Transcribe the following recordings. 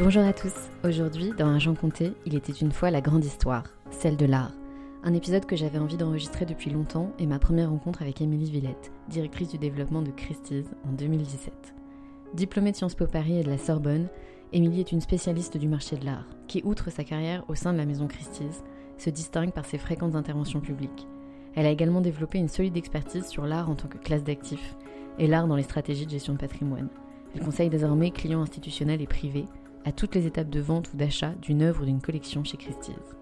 Bonjour à tous. Aujourd'hui, dans Argent Compté, il était une fois la grande histoire, celle de l'art. Un épisode que j'avais envie d'enregistrer depuis longtemps et ma première rencontre avec Émilie Villette, directrice du développement de Christie's en 2017. Diplômée de Sciences Po Paris et de la Sorbonne, Émilie est une spécialiste du marché de l'art qui, outre sa carrière au sein de la maison Christie's, se distingue par ses fréquentes interventions publiques. Elle a également développé une solide expertise sur l'art en tant que classe d'actifs et l'art dans les stratégies de gestion de patrimoine. Elle conseille désormais clients institutionnels et privés à toutes les étapes de vente ou d'achat d'une œuvre ou d'une collection chez Christie's.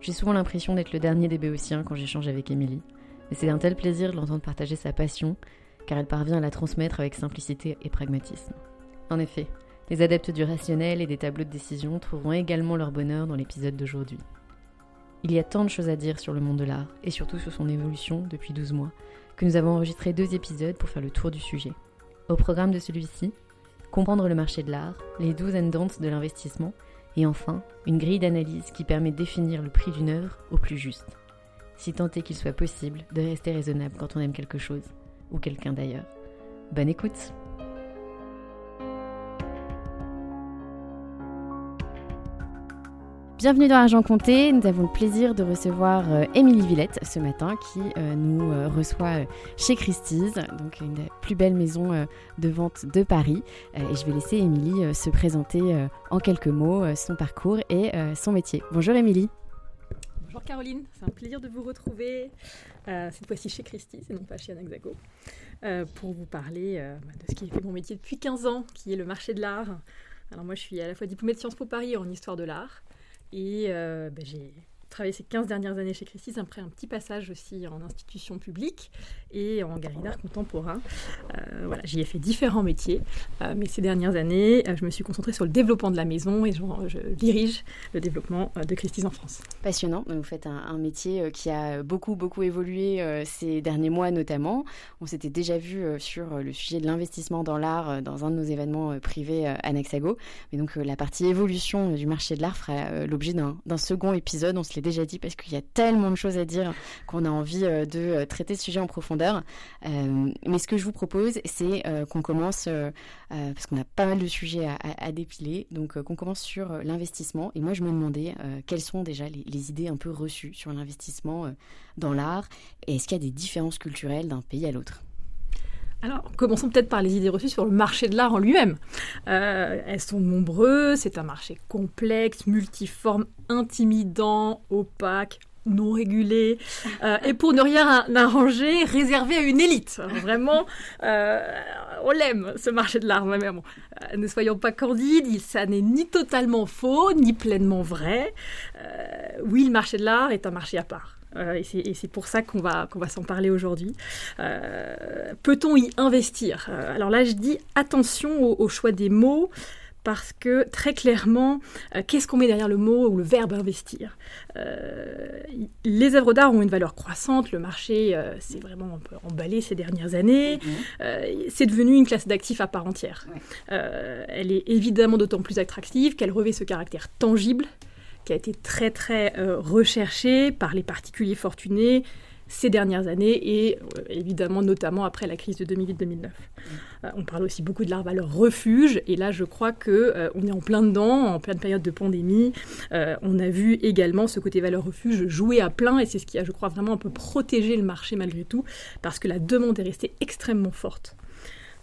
J'ai souvent l'impression d'être le dernier des béotiens quand j'échange avec Émilie, mais c'est un tel plaisir de l'entendre partager sa passion, car elle parvient à la transmettre avec simplicité et pragmatisme. En effet, les adeptes du rationnel et des tableaux de décision trouveront également leur bonheur dans l'épisode d'aujourd'hui. Il y a tant de choses à dire sur le monde de l'art, et surtout sur son évolution depuis 12 mois, que nous avons enregistré deux épisodes pour faire le tour du sujet. Au programme de celui-ci, comprendre le marché de l'art, les douze and de l'investissement, et enfin, une grille d'analyse qui permet de définir le prix d'une œuvre au plus juste. Si tant est qu'il soit possible de rester raisonnable quand on aime quelque chose, ou quelqu'un d'ailleurs. Bonne écoute Bienvenue dans Argent Compté. Nous avons le plaisir de recevoir euh, Émilie Villette ce matin qui euh, nous euh, reçoit chez Christie's, donc une des plus belles maisons de vente de Paris. et je vais laisser Émilie se présenter en quelques mots son parcours et son métier. Bonjour Émilie. Bonjour Caroline, c'est un plaisir de vous retrouver cette fois-ci chez Christie's et non pas chez Anaxago pour vous parler bah, de ce qui fait mon métier depuis 15 ans, qui est le marché de l'art. Alors moi je suis à la fois diplômée de Sciences Po Paris en histoire de l'art et euh, ben, j'ai travaillé ces 15 dernières années chez Christie's, après un petit passage aussi en institution publique et en galerie d'art contemporain. Euh, voilà, j'y ai fait différents métiers, euh, mais ces dernières années, euh, je me suis concentrée sur le développement de la maison et je, dirige le développement de Christie's en France. Passionnant, vous faites un, métier qui a beaucoup, beaucoup évolué ces derniers mois notamment. On s'était déjà vu sur le sujet de l'investissement dans l'art dans un de nos événements privés à Naxago. Mais donc la partie évolution du marché de l'art fera l'objet d'un second épisode. On se déjà dit parce qu'il y a tellement de choses à dire qu'on a envie euh, de euh, traiter ce sujet en profondeur. Euh, mais ce que je vous propose, c'est qu'on commence, parce qu'on a pas mal de sujets à, dépiler, donc qu'on commence sur l'investissement. Et moi, je me demandais quelles sont déjà les, idées un peu reçues sur l'investissement dans l'art? Et est-ce qu'il y a des différences culturelles d'un pays à l'autre? Alors, commençons peut-être par les idées reçues sur le marché de l'art en lui-même. elles sont nombreuses, c'est un marché complexe, multiforme, intimidant, opaque, non régulé, euh, et pour ne rien arranger, réservé à une élite. Vraiment, euh, on l'aime, ce marché de l'art. Mais bon, euh, ne soyons pas candides, ça n'est ni totalement faux, ni pleinement vrai. oui, le marché de l'art est un marché à part. Et c'est pour ça qu'on va, qu'on va s'en parler aujourd'hui. Peut-on y investir? Alors là, je dis attention au choix des mots parce que très clairement, euh, qu'est-ce qu'on met derrière le mot ou le verbe investir? Euh, Les œuvres d'art ont une valeur croissante, le marché euh, s'est vraiment un peu emballé ces dernières années, mhm. c'est devenu une classe d'actifs à part entière. elle est évidemment d'autant plus attractive qu'elle revêt ce caractère tangible qui a été très très recherché par les particuliers fortunés, ces dernières années et euh, évidemment notamment après la crise de 2008-2009. Mm. Euh, on parle aussi beaucoup de la valeur refuge et là je crois que euh, on est en plein dedans, en pleine période de pandémie. on a vu également ce côté valeur refuge jouer à plein et c'est ce qui a je crois vraiment un peu protégé le marché malgré tout parce que la demande est restée extrêmement forte.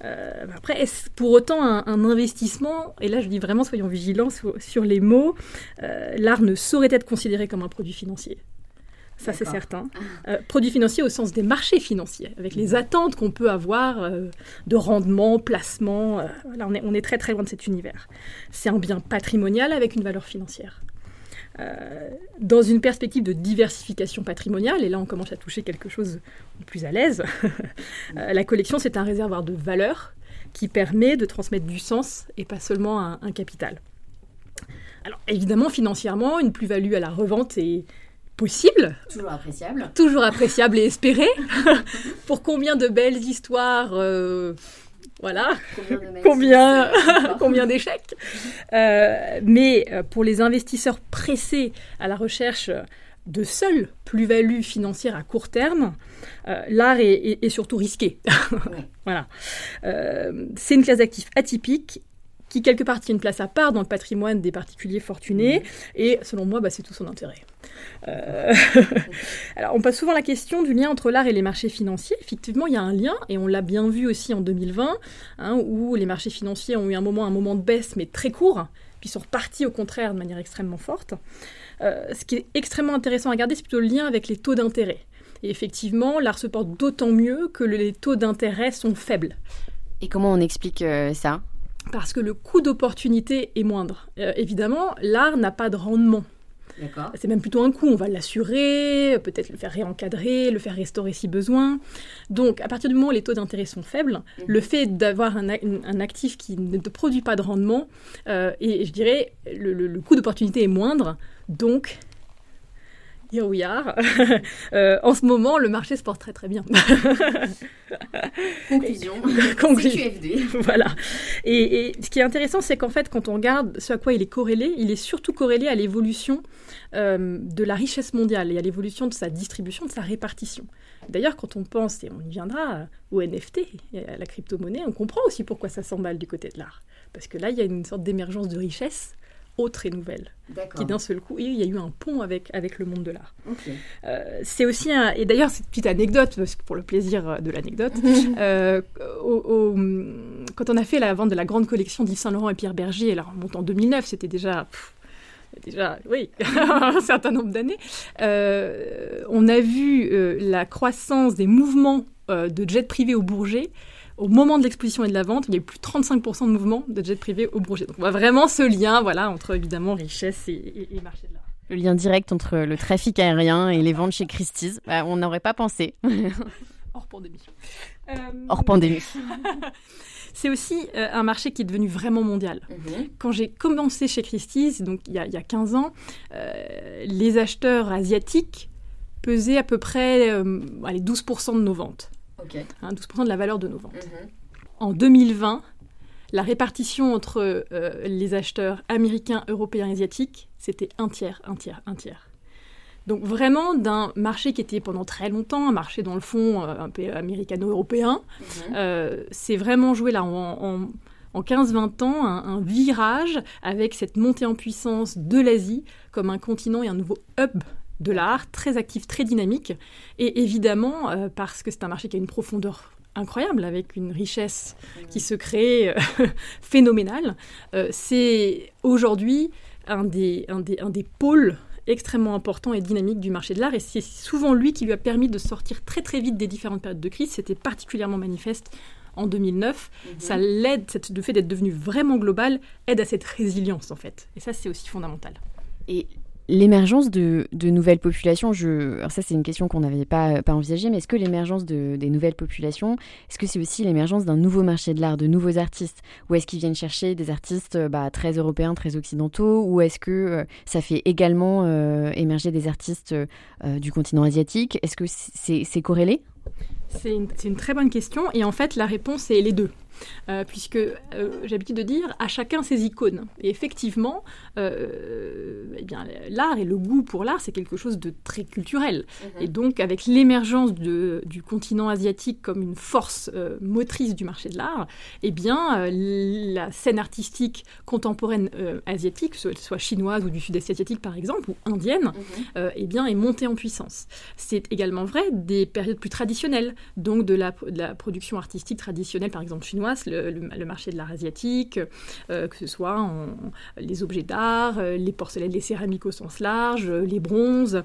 Après, est-ce pour autant un, investissement Et là, je dis vraiment, soyons vigilants sur, les mots. L'art ne saurait être considéré comme un produit financier ça c'est certain. Euh, produits financiers au sens des marchés financiers, avec les attentes qu'on peut avoir euh, de rendement, placement. Euh, on, est, on, est, très très loin de cet univers. C'est un bien patrimonial avec une valeur financière. Dans une perspective de diversification patrimoniale, et là on commence à toucher quelque chose de plus à l'aise, la collection c'est un réservoir de valeur qui permet de transmettre du sens et pas seulement un, un capital. Alors évidemment, financièrement, une plus-value à la revente est, possible. Toujours appréciable. Toujours appréciable et espéré. pour combien de belles histoires euh, voilà, combien, combien d'échecs. Euh, mais euh, pour les investisseurs pressés à la recherche de seules plus-values financières à court terme, l'art est, surtout risqué. voilà. c'est une classe d'actifs atypique qui quelque part tient une place à part dans le patrimoine des particuliers fortunés, et selon moi, bah, c'est tout son intérêt. Euh, alors, on passe souvent la question du lien entre l'art et les marchés financiers. Effectivement, il y a un lien, et on l'a bien vu aussi en 2020, hein, où les marchés financiers ont eu un moment, un moment de baisse, mais très court, puis sont repartis au contraire de manière extrêmement forte. Euh, ce qui est extrêmement intéressant à regarder, c'est plutôt le lien avec les taux d'intérêt. Et effectivement, l'art se porte d'autant mieux que les taux d'intérêt sont faibles. Et comment on explique euh, ça? Parce que le coût d'opportunité est moindre. Euh, évidemment, l'art n'a pas de rendement. C'est même plutôt un coût. On va l'assurer, peut-être le faire réencadrer, le faire restaurer si besoin. Donc, à partir du moment où les taux d'intérêt sont faibles, mhm. le fait d'avoir un, actif qui ne produit pas de rendement, euh, et je dirais, le coût d'opportunité est moindre. Donc, Here we are. Euh, en ce moment, le marché se porte très très bien. Conclusion. CQFD. voilà. Et, ce qui est intéressant, c'est qu'en fait, quand on regarde ce à quoi il est corrélé, il est surtout corrélé à l'évolution euh, de la richesse mondiale et à l'évolution de sa distribution, de sa répartition. D'ailleurs, quand on pense, et on y viendra, au NFT, à la crypto-monnaie, on comprend aussi pourquoi ça s'emballe du côté de l'art. Parce que là, il y a une sorte d'émergence de richesse autre et nouvelle, qui d'un seul coup, il y a eu un pont avec, avec le monde de l'art. Euh, c'est aussi un, et d'ailleurs c'est une petite anecdote, parce que pour le plaisir de l'anecdote, euh, quand on a fait la vente de la grande collection d'Yves Saint Laurent et Pierre Berger, alors en en 2009, c'était déjà déjà, oui, un certain nombre d'années, euh, on a vu la croissance des mouvements de jets privés au Bourget au moment de l'exposition et de la vente, il y a eu plus de 35% de mouvements de jets privés au Bourget. Donc on voit vraiment ce lien voilà, entre évidemment richesse et, marché de l'art. Le lien direct entre le trafic aérien et les ventes chez Christie's, bah, on n'aurait pas pensé. Hors pandémie. Hors pandémie. C'est aussi euh, un marché qui est devenu vraiment mondial. Mhm. Quand j'ai commencé chez Christie's, donc il y a, 15 ans, euh, les acheteurs asiatiques pesaient à peu près euh, allez, 12% de nos ventes. 12% hein, de la valeur de nos ventes. Mhm. En 2020, la répartition entre euh, les acheteurs américains, européens et asiatiques, c'était un tiers, un tiers, un tiers. Donc vraiment d'un marché qui était pendant très longtemps un marché dans le fond euh, un peu américano-européen, mhm. euh, c'est vraiment joué là en, 15-20 ans un, virage avec cette montée en puissance de l'Asie comme un continent et un nouveau hub de l'art, très actif, très dynamique, et évidemment euh, parce que c'est un marché qui a une profondeur incroyable, avec une richesse qui se crée euh, phénoménale. Euh, c'est aujourd'hui un des, un, des, un des pôles extrêmement importants et dynamiques du marché de l'art, et c'est souvent lui qui lui a permis de sortir très très vite des différentes périodes de crise. C'était particulièrement manifeste en 2009. Mhm. Ça l'aide, le fait d'être devenu vraiment global, aide à cette résilience en fait. Et ça, c'est aussi fondamental. Et L'émergence de, nouvelles populations, je, alors ça c'est une question qu'on n'avait pas, envisagée, mais est-ce que l'émergence de, des nouvelles populations, est-ce que c'est aussi l'émergence d'un nouveau marché de l'art, de nouveaux artistes? Ou est-ce qu'ils viennent chercher des artistes bah, très européens, très occidentaux? Ou est-ce que euh, ça fait également euh, émerger des artistes euh, du continent asiatique? Est-ce que c'est corrélé? C'est une, très bonne question et en fait la réponse est les deux. Euh, puisque euh, j'ai l'habitude de dire à chacun ses icônes. Et effectivement, euh, eh bien, l'art et le goût pour l'art, c'est quelque chose de très culturel. Mhm. Et donc, avec l'émergence du continent asiatique comme une force motrice du marché de l'art, eh bien, la scène artistique contemporaine asiatique, soit, chinoise ou du sud-est asiatique par exemple, ou indienne, mhm. eh bien, est montée en puissance. C'est également vrai des périodes plus traditionnelles, donc de la, production artistique traditionnelle, par exemple chinoise le, marché de l'art asiatique, euh, que ce soit les objets d'art, euh, les porcelaines, les céramiques au sens large, euh, les bronzes,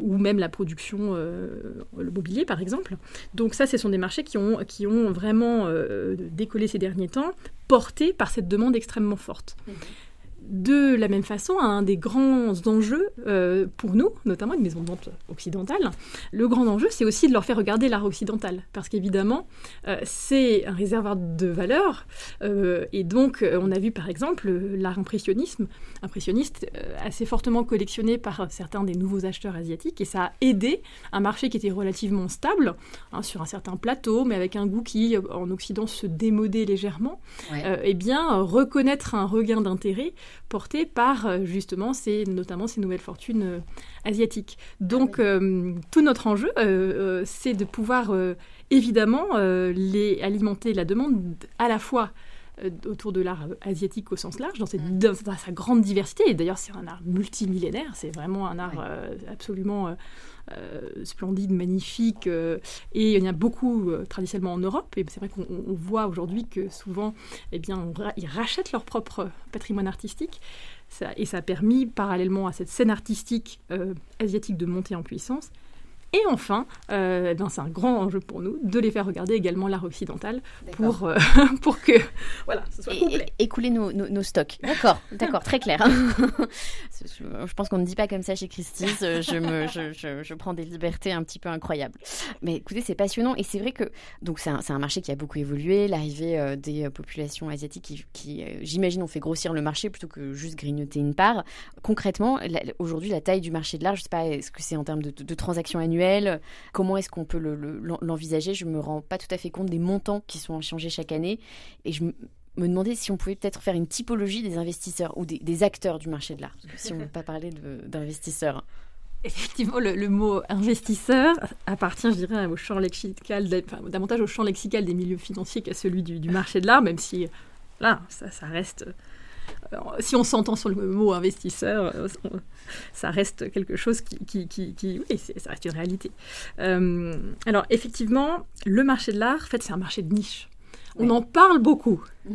ou même la production, le mobilier par exemple. Donc ça, ce sont des marchés qui ont, qui ont vraiment décollé ces derniers temps, portés par cette demande extrêmement forte. Mmh de la même façon, un des grands enjeux euh, pour nous, notamment une maison de vente occidentale, le grand enjeu, c'est aussi de leur faire regarder l'art occidental. Parce qu'évidemment, euh, c'est un réservoir de valeur. Euh, et donc, on a vu par exemple l'art impressionnisme, impressionniste assez fortement collectionné par certains des nouveaux acheteurs asiatiques. Et ça a aidé un marché qui était relativement stable, hein, sur un certain plateau, mais avec un goût qui, en Occident, se démodait légèrement. et eh bien, reconnaître un regain d'intérêt porté par euh, justement ces, notamment ces nouvelles fortunes euh, asiatiques. Donc ah euh, tout notre enjeu, c'est de pouvoir évidemment les alimenter la demande à la fois autour de l'art asiatique au sens large, dans, cette, mm. sa grande diversité. Et d'ailleurs, c'est un art multimillénaire, c'est vraiment un art absolument splendide, magnifique. et il y en a beaucoup traditionnellement en Europe. Et c'est vrai qu'on voit aujourd'hui que souvent, eh bien, ils rachètent leur propre patrimoine artistique. et ça a permis, parallèlement à cette scène artistique asiatique, de monter en puissance. Et enfin, euh, ben, c'est un grand enjeu pour nous de les faire regarder également l'art occidental pour, euh, pour que voilà, ce soit complet. écouler nos, nos, stocks. D'accord, d'accord, très clair. je pense qu'on ne dit pas comme ça chez Christie's. Je, me, je, je, je, prends des libertés un petit peu incroyables. Mais écoutez, c'est passionnant et c'est vrai que donc c'est un, un, marché qui a beaucoup évolué. L'arrivée euh, des populations asiatiques qui, qui j'imagine, ont fait grossir le marché plutôt que juste grignoter une part. Concrètement, aujourd'hui, la taille du marché de l'art, je ne sais pas, est-ce que c'est en termes de, de transactions annuelles Comment est-ce qu'on peut l'envisager? Je ne me rends pas tout à fait compte des montants qui sont changés chaque année. Et je me demandais si on pouvait peut-être faire une typologie des investisseurs ou des, acteurs du marché de l'art. Si on ne veut pas parler d'investisseurs. Effectivement, le, mot investisseur appartient, je dirais, au champ lexical, davantage au champ lexical des milieux financiers qu'à celui du, marché de l'art, même si là, ça reste si on s'entend sur le mot investisseur, euh, ça reste quelque chose qui, qui, oui, ça reste une réalité. Euh, alors effectivement, le marché de l'art, en fait, c'est un marché de niche. On en parle beaucoup.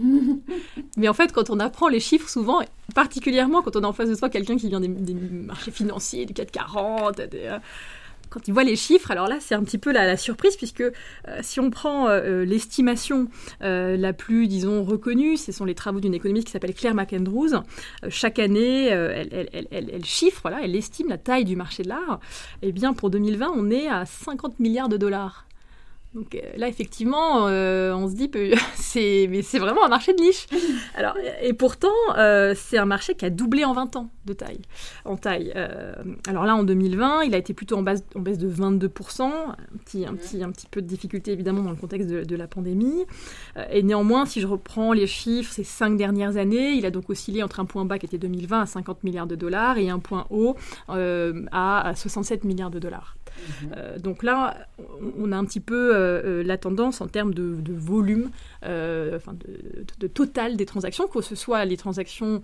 Mais en fait, quand on apprend les chiffres, souvent, particulièrement quand on a en face de soi quelqu'un qui vient des, marchés financiers, du 440, des, quand ils voient les chiffres, alors là, c'est un petit peu la, surprise, puisque euh, si on prend euh, euh, l'estimation la plus, disons, reconnue, ce sont les travaux d'une économiste qui s'appelle Claire McAndrews. chaque année, elle, chiffre, elle estime la taille du marché de l'art. Eh bien, pour 2020, on est à 50 milliards de dollars. Donc euh, là, effectivement, euh, on se dit, c'est, mais c'est vraiment un marché de niche. Alors, et pourtant, euh, c'est un marché qui a doublé en 20 ans de taille, en taille. alors là, en 2020, il a été plutôt en, base, en baisse de 22%, un petit, un, petit, un petit peu de difficulté évidemment dans le contexte de, la pandémie. et néanmoins, si je reprends les chiffres, ces cinq dernières années, il a donc oscillé entre un point bas qui était 2020 à 50 milliards de dollars et un point haut à 67 milliards de dollars. Euh, donc là, on a un petit peu euh, euh, la tendance en termes de, volume, enfin de, total des transactions, que ce soit les transactions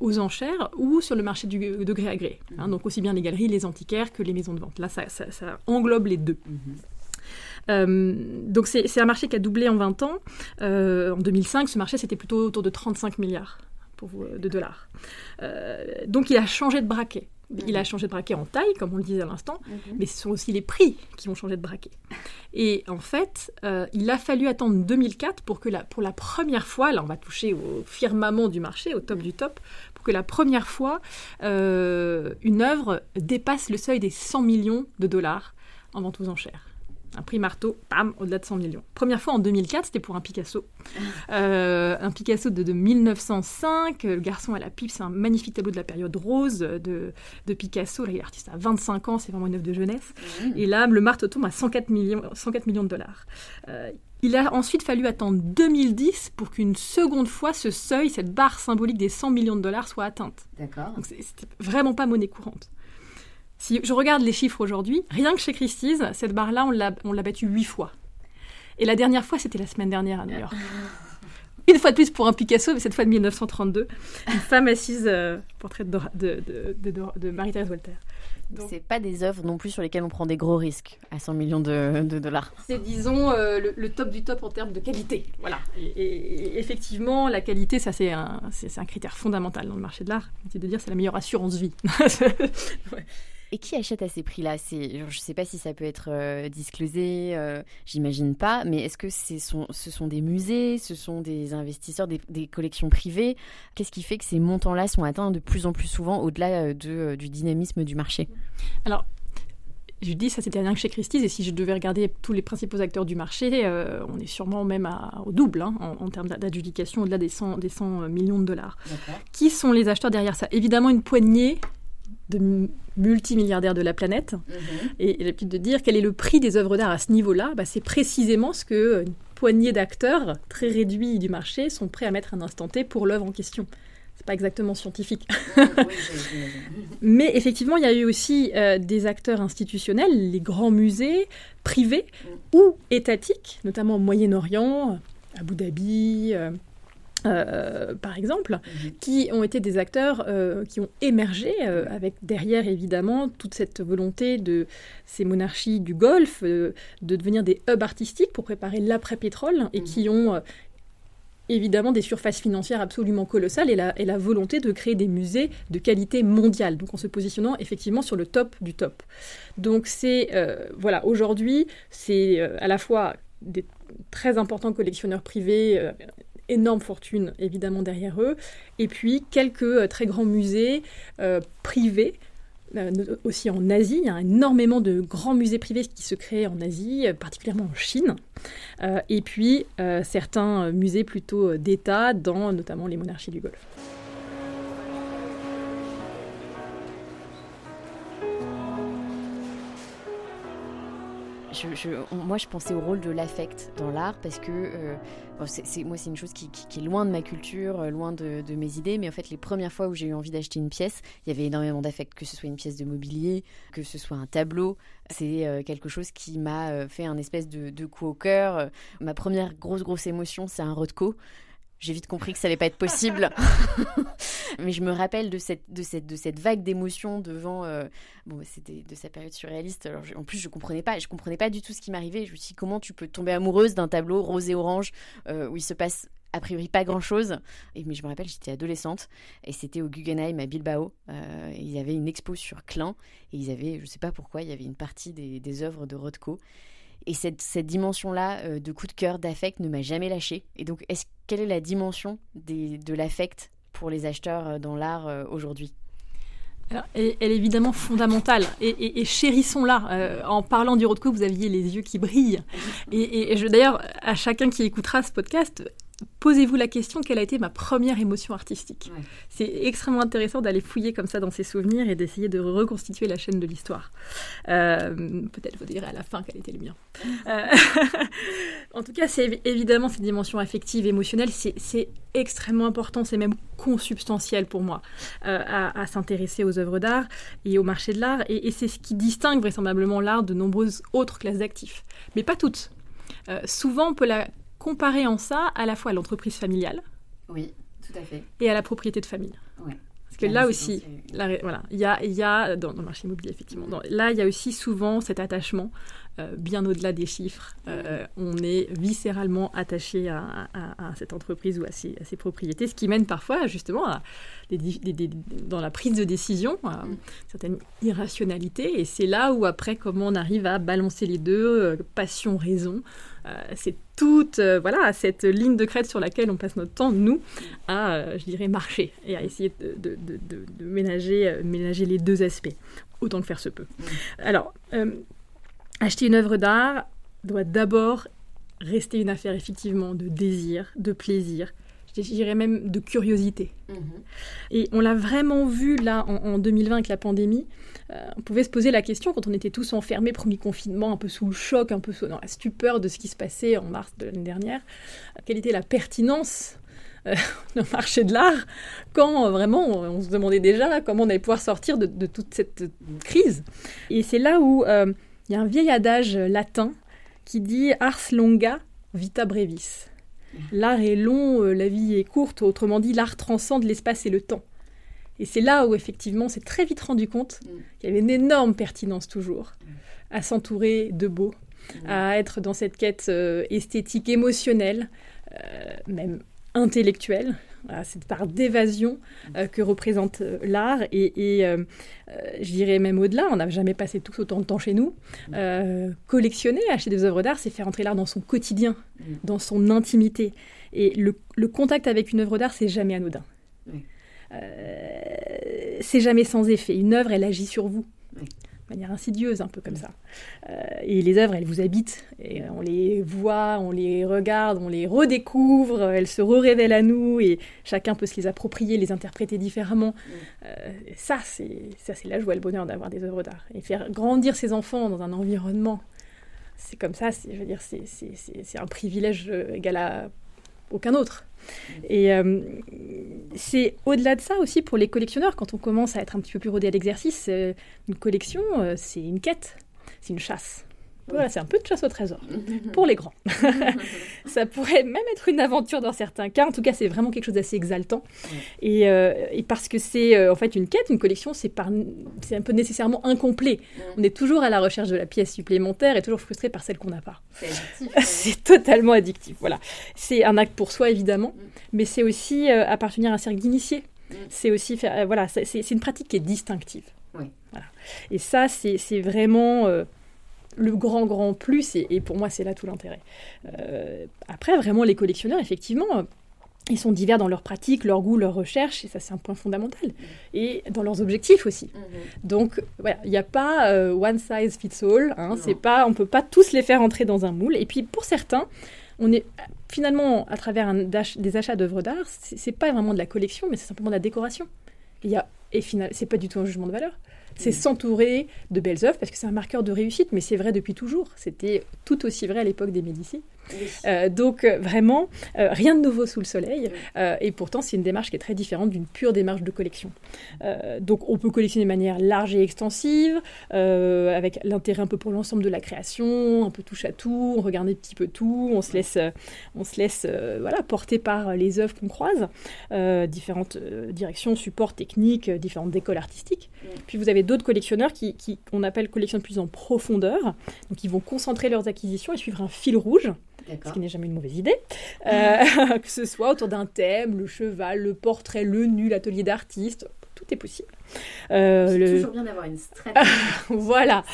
aux enchères ou sur le marché du, de gré à gré. Hein, donc aussi bien les galeries, les antiquaires que les maisons de vente. Là, ça, englobe les deux. donc c'est un marché qui a doublé en 20 ans. en 2005, ce marché, c'était plutôt autour de 35 milliards de dollars. donc il a changé de braquet. Il a changé de braquet en taille, comme on le disait à l'instant, mhm. mais ce sont aussi les prix qui ont changé de braquet. Et en fait, euh, il a fallu attendre 2004 pour que la, pour la première fois, là on va toucher au firmament du marché, au top du top, pour que la première fois, euh, une œuvre dépasse le seuil des 100 millions de dollars en vente aux enchères. Un prix marteau, bam, au-delà de 100 millions. Première fois en 2004, c'était pour un Picasso. Euh, un Picasso de, 1905. Le garçon à la pipe, c'est un magnifique tableau de la période rose de, Picasso. Là, il est artiste à 25 ans, c'est vraiment une œuvre de jeunesse. Mmh. Et là, le marteau tombe à 104 millions, 104 millions de dollars. Euh, il a ensuite fallu attendre 2010 pour qu'une seconde fois ce seuil, cette barre symbolique des 100 millions de dollars soit atteinte. D'accord. Donc c'était vraiment pas monnaie courante. Si je regarde les chiffres aujourd'hui, rien que chez Christie's, cette barre-là, on l'a battue huit fois. Et la dernière fois, c'était la semaine dernière à New York. Une fois de plus pour un Picasso, mais cette fois de 1932. Une femme assise, euh, portrait de, de Marie-Thérèse Walter. C'est pas des œuvres non plus sur lesquelles on prend des gros risques à 100 millions de, dollars. C'est, disons, euh, le, top du top en termes de qualité. Voilà. Et, effectivement, la qualité, ça, c'est un, c'est, un critère fondamental dans le marché de l'art. C'est de dire c'est la meilleure assurance vie. Et qui achète à ces prix-là? Je ne sais pas si ça peut être euh, disclosé, euh, j'imagine pas, mais est-ce que ce sont des musées, ce sont des investisseurs, des, collections privées? Qu'est-ce qui fait que ces montants-là sont atteints de plus en plus souvent au-delà euh, de, du dynamisme du marché? Alors, je dis ça c'était rien que chez Christie's et si je devais regarder tous les principaux acteurs du marché, on est sûrement même au double hein, en, termes d'adjudication au-delà des 100, des 100 millions de dollars. Qui sont les acheteurs derrière ça? Évidemment une poignée de multimilliardaires de la planète. Mhm. Et de dire quel est le prix des œuvres d'art à ce niveau-là? Bah, c'est précisément ce que une poignée d'acteurs très réduits du marché sont prêts à mettre un instant T pour l'œuvre en question. C'est pas exactement scientifique. Mais effectivement, il y a eu aussi euh, des acteurs institutionnels, les grands musées privés mm. ou étatiques, notamment au Moyen-Orient, Abu Dhabi. Euh, euh, par exemple, mhm. qui ont été des acteurs euh, qui ont émergé euh, avec derrière évidemment toute cette volonté de ces monarchies du Golfe de devenir des hubs artistiques pour préparer l'après-pétrole et mhm. qui ont évidemment des surfaces financières absolument colossales et la, et la, volonté de créer des musées de qualité mondiale, donc en se positionnant effectivement sur le top du top. Donc c'est, voilà, aujourd'hui, c'est à la fois des très importants collectionneurs privés énorme fortune évidemment derrière eux, et puis quelques euh, très grands musées euh, privés euh, aussi en Asie. Il y a énormément de grands musées privés qui se créent en Asie, particulièrement en Chine. et puis certains musées plutôt d'État dans notamment les monarchies du Golfe. Moi, je pensais au rôle de l'affect dans l'art parce que euh, c'est, moi, c'est une chose qui, est loin de ma culture, euh, loin de, mes idées. Mais en fait, les premières fois où j'ai eu envie d'acheter une pièce, il y avait énormément d'affect, que ce soit une pièce de mobilier, que ce soit un tableau. C'est euh, quelque chose qui m'a fait un espèce de, coup au cœur. Ma première grosse, grosse émotion, c'est un Rothko. J'ai vite compris que ça allait pas être possible. Mais je me rappelle de cette, de cette, de cette vague d'émotions devant. Euh, bon, c'était de sa période surréaliste. Alors, en plus, je comprenais pas. Je comprenais pas du tout ce qui m'arrivait. Je me suis dit, comment tu peux tomber amoureuse d'un tableau rose et orange euh, où il se passe a priori pas grand chose. Et, mais je me rappelle, j'étais adolescente et c'était au Guggenheim à Bilbao. Euh, il y avait une expo sur Klein et ils avaient, je sais pas pourquoi, il y avait une partie des, des œuvres de Rothko. Et cette, cette dimension-là euh, de coup de cœur, d'affect ne m'a jamais lâchée. Et donc, est-ce, quelle est la dimension des, de l'affect pour les acheteurs euh, dans l'art euh, aujourd'hui? Elle, est évidemment fondamentale et, chérissons-la. en parlant du Rothko, vous aviez les yeux qui brillent. Et, et je, d'ailleurs, à chacun qui écoutera ce podcast, posez-vous la question quelle a été ma première émotion artistique C'est extrêmement intéressant d'aller fouiller comme ça dans ses souvenirs et d'essayer de reconstituer la chaîne de l'histoire. Euh, peut-être vous direz à la fin quel était le mien. Euh, en tout cas, c'est évidemment cette dimension affective, émotionnelle, c'est extrêmement important, c'est même consubstantiel pour moi euh, à, s'intéresser aux œuvres d'art et au marché de l'art. Et, c'est ce qui distingue vraisemblablement l'art de nombreuses autres classes d'actifs. Mais pas toutes. souvent, on peut la comparer en ça à la fois à l'entreprise familiale. Oui, tout à fait. Et à la propriété de famille. Parce que là aussi, voilà, il y a, y a dans, le marché immobilier, effectivement, là, il y a aussi souvent cet attachement euh, bien au-delà des chiffres. Euh, on est viscéralement attaché à, cette entreprise ou à ses, propriétés, ce qui mène parfois justement à dans la prise de décision à une certaine irrationalité. Et c'est là où après, comment on arrive à balancer les deux, euh, passion, raison. C'est toute voilà cette ligne de crête sur laquelle on passe notre temps, nous, à, je dirais, marcher et à essayer de, ménager, ménager les deux aspects, autant que faire se peut. Alors, Acheter une œuvre d'art, doit d'abord rester une affaire effectivement de désir, de plaisir, je dirais même de curiosité. Mhm. Et on l'a vraiment vu là en, 2020 avec la pandémie. Euh, on pouvait se poser la question quand on était tous enfermés, premier confinement, un peu sous le choc, un peu dans la stupeur de ce qui se passait en mars de l'année dernière, quelle était la pertinence euh, marché de l'art quand euh, vraiment on, se demandait déjà comment on allait pouvoir sortir de, toute cette crise? Et c'est là où il y a un vieil adage latin qui dit ars longa vita brevis. L'art est long, euh, la vie est courte, autrement dit, l'art transcende l'espace et le temps. Et c'est là où effectivement, on s'est très vite rendu compte mm. qu'il y avait une énorme pertinence toujours à s'entourer de beau, mm. à être dans cette quête euh, esthétique, émotionnelle, euh, même intellectuelle, cette part d'évasion euh, que représente euh, l'art. Et, euh, je dirais même au-delà, on n'a jamais passé tous autant de temps chez nous. collectionner, acheter des œuvres d'art, c'est faire entrer l'art dans son quotidien, dans son intimité. Et le, contact avec une œuvre d'art, c'est jamais anodin. C'est jamais sans effet. Une œuvre, elle agit sur vous manière insidieuse, un peu comme ça. Euh, et les œuvres, elles vous habitent, et on les voit, on les regarde, on les redécouvre, elles se révèlent à nous, et chacun peut se les approprier, les interpréter différemment. Euh, ça, c'est la joie le bonheur d'avoir des œuvres d'art. Et faire grandir ses enfants dans un environnement, c'est comme ça, je veux dire, c'est un privilège égal à aucun autre. Et euh, c'est au-delà de ça aussi pour les collectionneurs, quand on commence à être un petit peu plus rodé à l'exercice, euh, une collection, euh, c'est une quête, c'est une chasse. Voilà, c'est un peu de chasse au trésor pour les grands. ça pourrait même être une aventure dans certains cas. En tout cas, c'est vraiment quelque chose d'assez exaltant. Et, et, parce que c'est en fait une quête, une collection, c'est un peu nécessairement incomplet. On est toujours à la recherche de la pièce supplémentaire et toujours frustré par celle qu'on n'a pas. C'est totalement addictif. Voilà. C'est un acte pour soi, évidemment, mm. mais c'est aussi euh, appartenir à un cercle d'initiés. Mm. C'est aussi faire. Euh, voilà, c'est une pratique qui est distinctive. Voilà. Et ça, c'est vraiment. Euh, le grand, grand plus, et, et pour moi, c'est là tout l'intérêt. après, vraiment, les collectionneurs, effectivement, ils sont divers dans leurs pratiques, leur goût, leurs recherches, et ça c'est un point fondamental. Et dans leurs objectifs aussi. Mm-hmm. Donc voilà, il n'y a pas euh, one size fits all. Hein, c'est pas, on peut pas tous les faire entrer dans un moule. Et puis pour certains, on est finalement à travers un, des achats d'œuvres d'art, c'est pas vraiment de la collection, mais c'est simplement de la décoration. Il y a et final, c'est pas du tout un jugement de valeur c'est mm. s'entourer de belles œuvres parce que c'est un marqueur de réussite, mais c'est vrai depuis toujours. C'était tout aussi vrai à l'époque des Médicis. Euh, donc euh, vraiment, euh, rien de nouveau sous le soleil. et pourtant, c'est une démarche qui est très différente d'une pure démarche de collection. donc on peut collectionner de manière large et extensive, avec l'intérêt un peu pour l'ensemble de la création, un peu touche à tout, on regarde un petit peu tout, on se laisse, on se laisse voilà, porter par les œuvres qu'on croise, différentes directions, supports techniques, différentes décoles artistiques. Puis vous avez d'autres collectionneurs qui, qui on appelle collectionnent plus en profondeur, donc ils vont concentrer leurs acquisitions et suivre un fil rouge ce qui n'est jamais une mauvaise idée, euh, que ce soit autour d'un thème, le cheval, le portrait, le nu, l'atelier d'artiste, tout est possible. Euh, C'est le... toujours bien d'avoir une stratégie. voilà,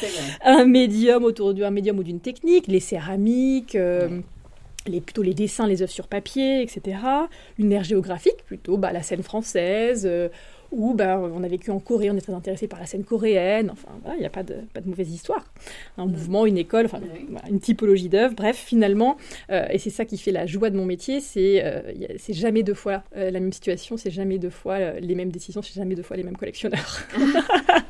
un médium autour d'un médium ou d'une technique, les céramiques. Euh, les, plutôt les dessins, les œuvres sur papier, etc. Une ère géographique, plutôt bah, la scène française, euh, ou ben, on a vécu en Corée, on est très intéressé par la scène coréenne, enfin il n'y a pas de, pas de mauvaise histoire. Un mouvement, une école, enfin, une typologie d'œuvres, bref, finalement, euh, et c'est ça qui fait la joie de mon métier, c'est euh, c'est jamais deux fois euh, la même situation, c'est jamais deux fois les mêmes décisions, c'est jamais deux fois les mêmes collectionneurs.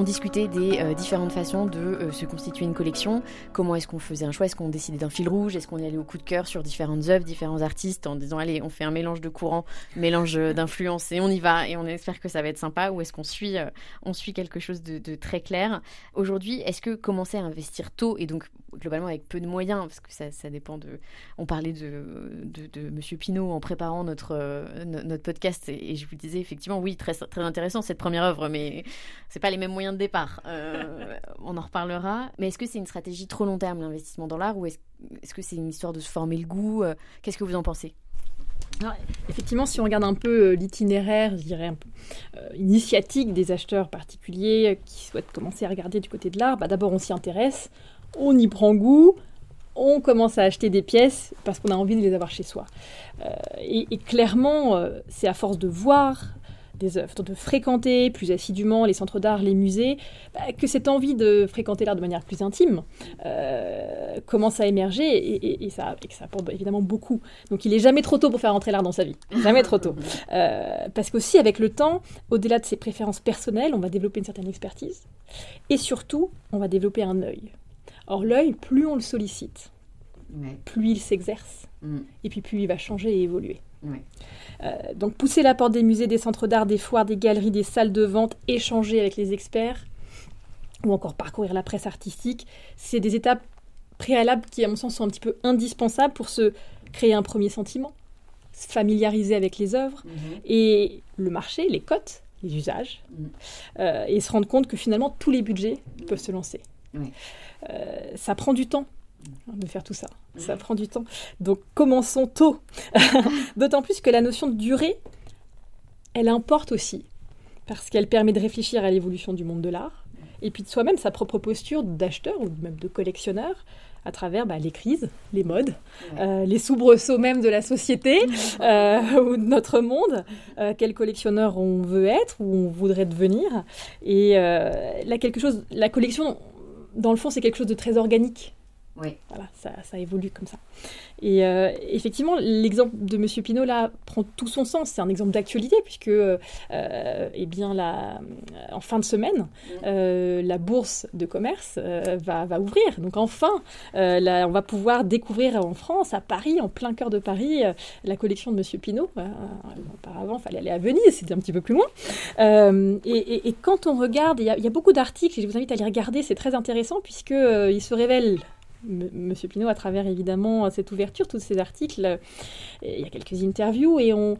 On discutait des euh, différentes façons de euh, se constituer une collection. Comment est-ce qu'on faisait un choix? Est-ce qu'on décidait d'un fil rouge? Est-ce qu'on y allait au coup de cœur sur différentes œuvres, différents artistes en disant allez, on fait un mélange de courants, mélange d'influences et on y va et on espère que ça va être sympa? Ou est-ce qu'on suit, euh, on suit quelque chose de, très clair? Aujourd'hui, est-ce que commencer à investir tôt et donc globalement avec peu de moyens, parce que ça, dépend de. On parlait de, de, Monsieur Pinault en préparant notre, notre podcast et, je vous disais effectivement, oui, très, très intéressant cette première œuvre, mais c'est pas les mêmes moyens de départ. Euh, on en reparlera. Mais est-ce que c'est une stratégie trop long terme, l'investissement dans l'art, ou est-ce que c'est une histoire de se former le goût euh, Qu'est-ce que vous en pensez? Effectivement, si on regarde un peu euh, l'itinéraire, je dirais, initiatique des acheteurs particuliers qui souhaitent commencer à regarder du côté de l'art, bah, d'abord on s'y intéresse, on y prend goût, on commence à acheter des pièces parce qu'on a envie de les avoir chez soi. et, clairement, c'est à force de voir, des œuvres, de fréquenter plus assidûment les centres d'art, les musées, bah, que cette envie de fréquenter l'art de manière plus intime euh, commence à émerger et, ça, et, ça, apporte évidemment beaucoup. Donc il est jamais trop tôt pour faire entrer l'art dans sa vie, jamais trop tôt. Euh, parce qu'aussi avec le temps, au-delà de ses préférences personnelles, on va développer une certaine expertise et surtout on va développer un œil. Or l'œil, plus on le sollicite, plus il s'exerce mm. et puis plus il va changer et évoluer. Euh, donc pousser la porte des musées, des centres d'art, des foires, des galeries, des salles de vente, échanger avec les experts, ou encore parcourir la presse artistique, c'est des étapes préalables qui, à mon sens, sont un petit peu indispensables pour se créer un premier sentiment, se familiariser avec les œuvres mhm. et le marché, les cotes, les usages, mhm. euh, et se rendre compte que finalement tous les budgets peuvent se lancer. Euh, ça prend du temps de faire tout ça. Ça prend du temps. Donc commençons tôt. D'autant plus que la notion de durée, elle importe aussi. Parce qu'elle permet de réfléchir à l'évolution du monde de l'art. Et puis de soi-même, sa propre posture d'acheteur ou même de collectionneur à travers bah, les crises, les modes, euh, les soubresauts même de la société euh, ou de notre monde, euh, quel collectionneur on veut être ou on voudrait devenir. Et là, quelque chose, la collection, dans le fond, c'est quelque chose de très organique. Oui. Voilà, ça, ça, évolue comme ça. Et euh, effectivement, l'exemple de Monsieur Pinault là prend tout son sens. C'est un exemple d'actualité puisque, euh, eh bien, la, euh, en fin de semaine, la bourse de commerce va, va, ouvrir. Donc enfin, là, on va pouvoir découvrir en France, à Paris, en plein cœur de Paris, la collection de Monsieur Pinault. auparavant, il fallait aller à Venise, c'était un petit peu plus loin. Et, et, quand on regarde, il y, y, a beaucoup d'articles et je vous invite à les regarder. C'est très intéressant puisque il se révèle Monsieur Pinault, à travers évidemment cette ouverture, tous ces articles, euh, il y a quelques interviews et on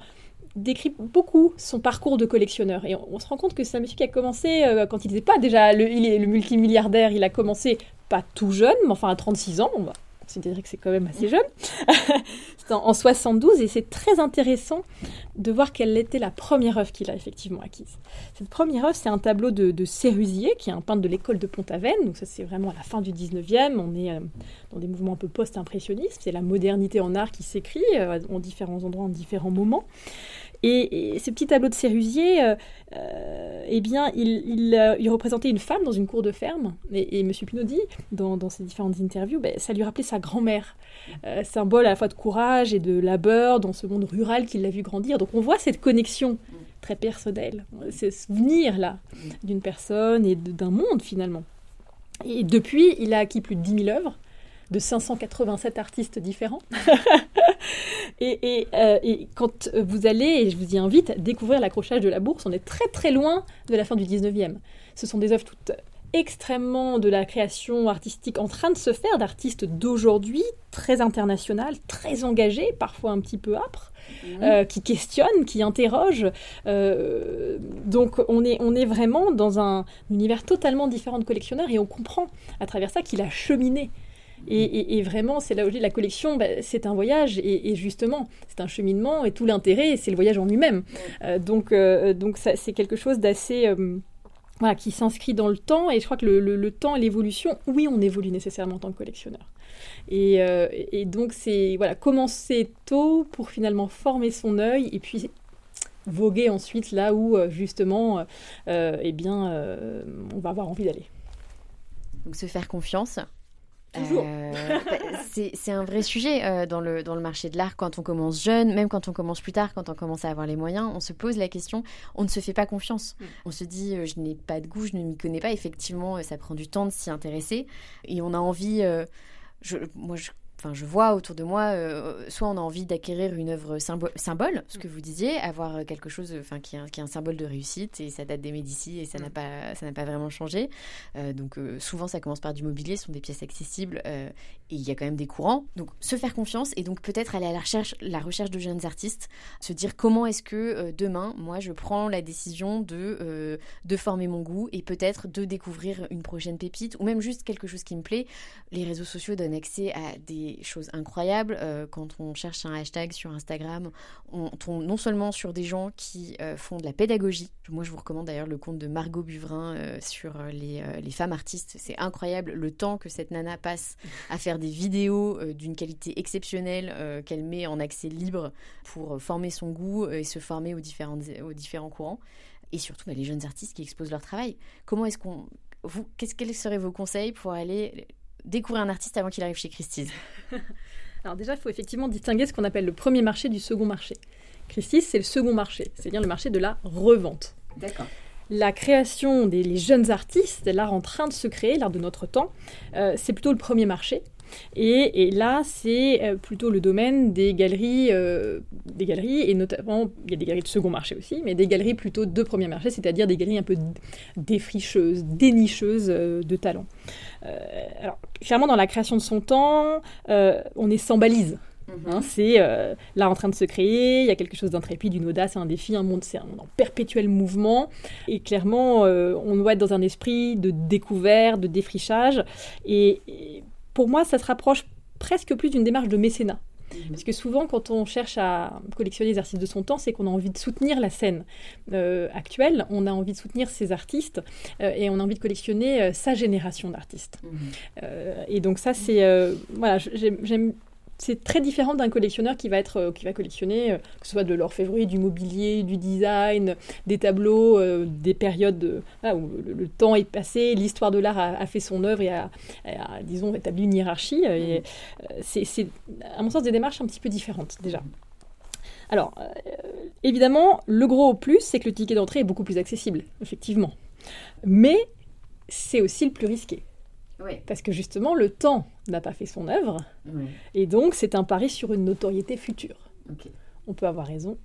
décrit beaucoup son parcours de collectionneur. Et on, se rend compte que c'est un monsieur qui a commencé, euh, quand il n'était pas déjà le, il est le multimilliardaire, il a commencé pas tout jeune, mais enfin à 36 ans, considérer que c'est quand même assez jeune, en, 72, et c'est très intéressant de voir quelle était la première œuvre qu'il a effectivement acquise. Cette première œuvre, c'est un tableau de, de Sérusier, qui est un peintre de l'école de Pont-Aven, donc ça c'est vraiment à la fin du 19e, on est euh, dans des mouvements un peu post-impressionnistes, c'est la modernité en art qui s'écrit euh, en différents endroits, en différents moments. Et, ce petit tableau de Sérusier, euh, euh, eh bien, il, euh, il, représentait une femme dans une cour de ferme. Et, M. Pinot dit, dans, ses différentes interviews, ben, ça lui rappelait sa grand-mère. symbole à la fois de courage et de labeur dans ce monde rural qu'il a vu grandir. Donc on voit cette connexion très personnelle, ce souvenir-là d'une personne et d'un monde finalement. Et depuis, il a acquis plus de 10 000 œuvres de 587 artistes différents. Euh, et, quand vous allez, et je vous y invite, découvrir l'accrochage de la bourse, on est très très loin de la fin du 19e. Ce sont des œuvres toutes extrêmement de la création artistique en train de se faire, d'artistes d'aujourd'hui, très internationales, très engagés, parfois un petit peu âpres, mmh. euh, qui questionnent, qui interrogent. Euh, donc on est, on est vraiment dans un univers totalement différent de collectionneurs et on comprend à travers ça qu'il a cheminé et, vraiment, c'est là où la collection, bah, c'est un voyage, et, justement, c'est un cheminement, et tout l'intérêt, c'est le voyage en lui-même. Euh, donc, euh, donc c'est quelque chose d'assez... Euh, qui s'inscrit dans le temps, et je crois que le, temps et l'évolution, oui, on évolue nécessairement en tant que collectionneur. Et, donc, c'est voilà, commencer tôt pour finalement former son œil, et puis voguer ensuite là où, justement, eh bien, on va avoir envie d'aller. Donc, se faire confiance, Toujours. Euh, bah, c'est un vrai sujet euh, dans, le, dans le marché de l'art quand on commence jeune, même quand on commence plus tard, quand on commence à avoir les moyens, on se pose la question, on ne se fait pas confiance. Mm. On se dit, euh, je n'ai pas de goût, je ne m'y connais pas. Effectivement, ça prend du temps de s'y intéresser et on a envie. Je, moi, je enfin, je vois autour de moi, euh, soit on a envie d'acquérir une œuvre symbole, ce que vous disiez, avoir quelque chose, enfin, qui, est un symbole de réussite, et ça date des Médicis et ça n'a mm. pas, ça n'a pas vraiment changé. Euh, donc, euh, souvent, ça commence par du mobilier, ce sont des pièces accessibles, et il y a quand même des courants. Donc, se faire confiance et donc peut-être aller à la recherche, la recherche de jeunes artistes, se dire comment est-ce que demain, moi, je prends la décision de, de former mon goût et peut-être de découvrir une prochaine pépite ou même juste quelque chose qui me plaît. Les réseaux sociaux donnent accès à des des choses incroyables. Euh, quand on cherche un hashtag sur Instagram, on tombe non seulement sur des gens qui euh, font de la pédagogie. Moi, je vous recommande d'ailleurs le compte de Margot Buvrin sur les, femmes artistes. C'est incroyable le temps que cette nana passe à faire des vidéos d'une qualité exceptionnelle qu'elle met en accès libre pour former son goût et se former aux, différents courants. Et surtout, bah, les jeunes artistes qui exposent leur travail. Comment est-ce qu'on vous, quels seraient vos conseils pour aller découvrir un artiste avant qu'il arrive chez Christie's Alors déjà, il faut effectivement distinguer ce qu'on appelle le premier marché du second marché. Christie's, c'est le second marché, c'est-à-dire le marché de la revente. D'accord. La création des jeunes artistes, l'art en train de se créer, l'art de notre temps, euh, c'est plutôt le premier marché. Et, là, c'est euh, plutôt le domaine des galeries, euh, des galeries, et notamment, il y a des galeries de second marché aussi, mais des galeries plutôt de premier marché, c'est-à-dire des galeries un peu défricheuses, dénicheuses euh, de talent. alors, clairement, dans la création de son temps, on est sans balise. Mhm. Hein, c'est là en train de se créer, il y a quelque chose d'intrépide, d'une audace, un défi, un monde, c'est un monde en perpétuel mouvement. Et clairement, on doit être dans un esprit de découverte, de défrichage. et pour moi, ça se rapproche presque plus d'une démarche de mécénat. Mhm. Parce que souvent, quand on cherche à collectionner les artistes de son temps, c'est qu'on a envie de soutenir la scène euh, actuelle, on a envie de soutenir ses artistes euh, et on a envie de collectionner euh, sa génération d'artistes. Mhm. et donc ça, c'est... voilà, j'aime c'est très différent d'un collectionneur qui va, être, euh, qui va collectionner, euh, que ce soit de l'orfèvrerie, du mobilier, du design, des tableaux, euh, des périodes où le, temps est passé, l'histoire de l'art a, fait son œuvre et a, disons, établi une hiérarchie. Et, c'est, à mon sens, des démarches un petit peu différentes déjà. Alors, évidemment, le gros plus, c'est que le ticket d'entrée est beaucoup plus accessible, effectivement. Mais c'est aussi le plus risqué. Parce que justement, le temps n'a pas fait son œuvre. Et donc, c'est un pari sur une notoriété future. On peut avoir raison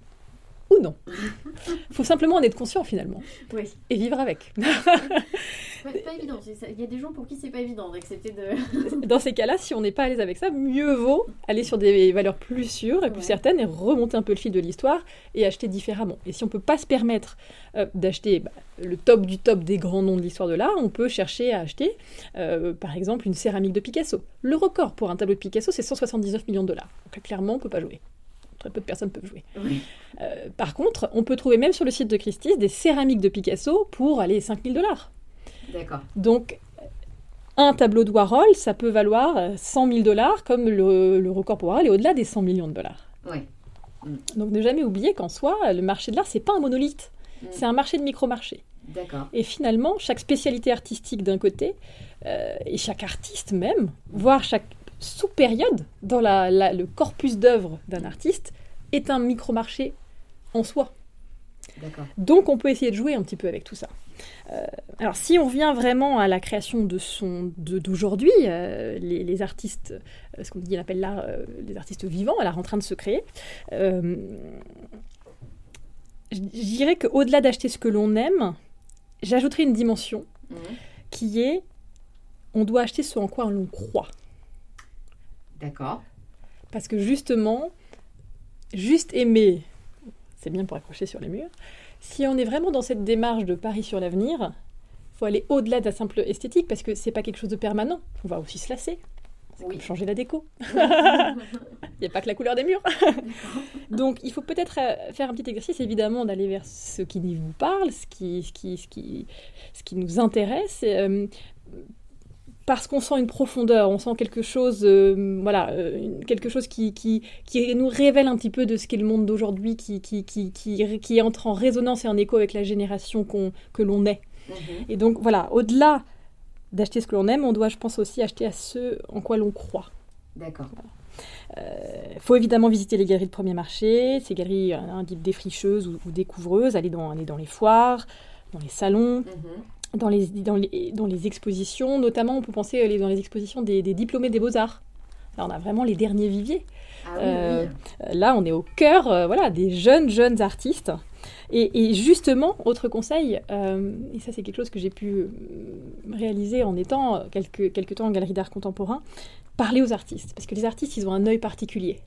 ou non. Il faut simplement en être conscient finalement. Et vivre avec. c'est pas évident. Il y a des gens pour qui c'est pas évident d'accepter de. Dans ces cas-là, si on n'est pas à l'aise avec ça, mieux vaut aller sur des valeurs plus sûres et plus certaines et remonter un peu le fil de l'histoire et acheter différemment. Et si on peut pas se permettre euh, d'acheter bah, le top du top des grands noms de l'histoire de l'art, on peut chercher à acheter euh, par exemple une céramique de Picasso. Le record pour un tableau de Picasso, c'est 179 millions de dollars. Donc clairement, on peut pas jouer très peu de personnes peuvent jouer. Euh, par contre, on peut trouver même sur le site de Christie's des céramiques de Picasso pour aller 5000 dollars. D'accord. Donc, un tableau de Warhol, ça peut valoir 100 000 dollars, comme le, record pour Warhol est au-delà des 100 millions de dollars. Oui. Mm. Donc, ne jamais oublier qu'en soi, le marché de l'art, c'est pas un monolithe. Mm. C'est un marché de micro-marché. D'accord. Et finalement, chaque spécialité artistique d'un côté, euh, et chaque artiste même, voire chaque sous-période dans le corpus d'œuvres d'un artiste est un micro-marché en soi. Donc on peut essayer de jouer un petit peu avec tout ça. Euh, alors si on vient vraiment à la création de son d'aujourd'hui, euh, les, artistes, euh, ce qu'on dit, on appelle l'art, les artistes vivants, l'art en train de se créer. je dirais qu'au-delà d'acheter ce que l'on aime, j'ajouterais une dimension mmh. qui est on doit acheter ce en quoi l'on croit. D'accord. Parce que justement, juste aimer, c'est bien pour accrocher sur les murs. Si on est vraiment dans cette démarche de pari sur l'avenir, il faut aller au-delà de la simple esthétique parce que c'est pas quelque chose de permanent. On va aussi se lasser. Oui. changer la déco. Il n'y a pas que la couleur des murs. Donc, il faut peut-être euh, faire un petit exercice, évidemment, d'aller vers ce qui vous parle, ce qui, ce qui, ce qui, ce qui nous intéresse. Euh, parce qu'on sent une profondeur, on sent quelque chose, euh, voilà, euh, quelque chose qui, qui, qui, nous révèle un petit peu de ce qu'est le monde d'aujourd'hui, qui, qui, qui, qui, entre en résonance et en écho avec la génération qu'on, que l'on est. Mhm. Et donc voilà, au-delà d'acheter ce que l'on aime, on doit, je pense, aussi acheter à ce en quoi l'on croit. D'accord. Il euh, faut évidemment visiter les galeries de premier marché, ces galeries un défricheuses ou, découvreuses, aller dans, aller dans les foires, dans les salons. Mhm dans les, dans les, dans les expositions, notamment on peut penser aller dans les expositions des, diplômés des beaux-arts. Là, on a vraiment les derniers viviers. Ah euh, là, on est au cœur euh, voilà, des jeunes, jeunes artistes. Et, justement, autre conseil, euh, et ça c'est quelque chose que j'ai pu réaliser en étant quelques, quelques temps en galerie d'art contemporain, parler aux artistes. Parce que les artistes, ils ont un œil particulier.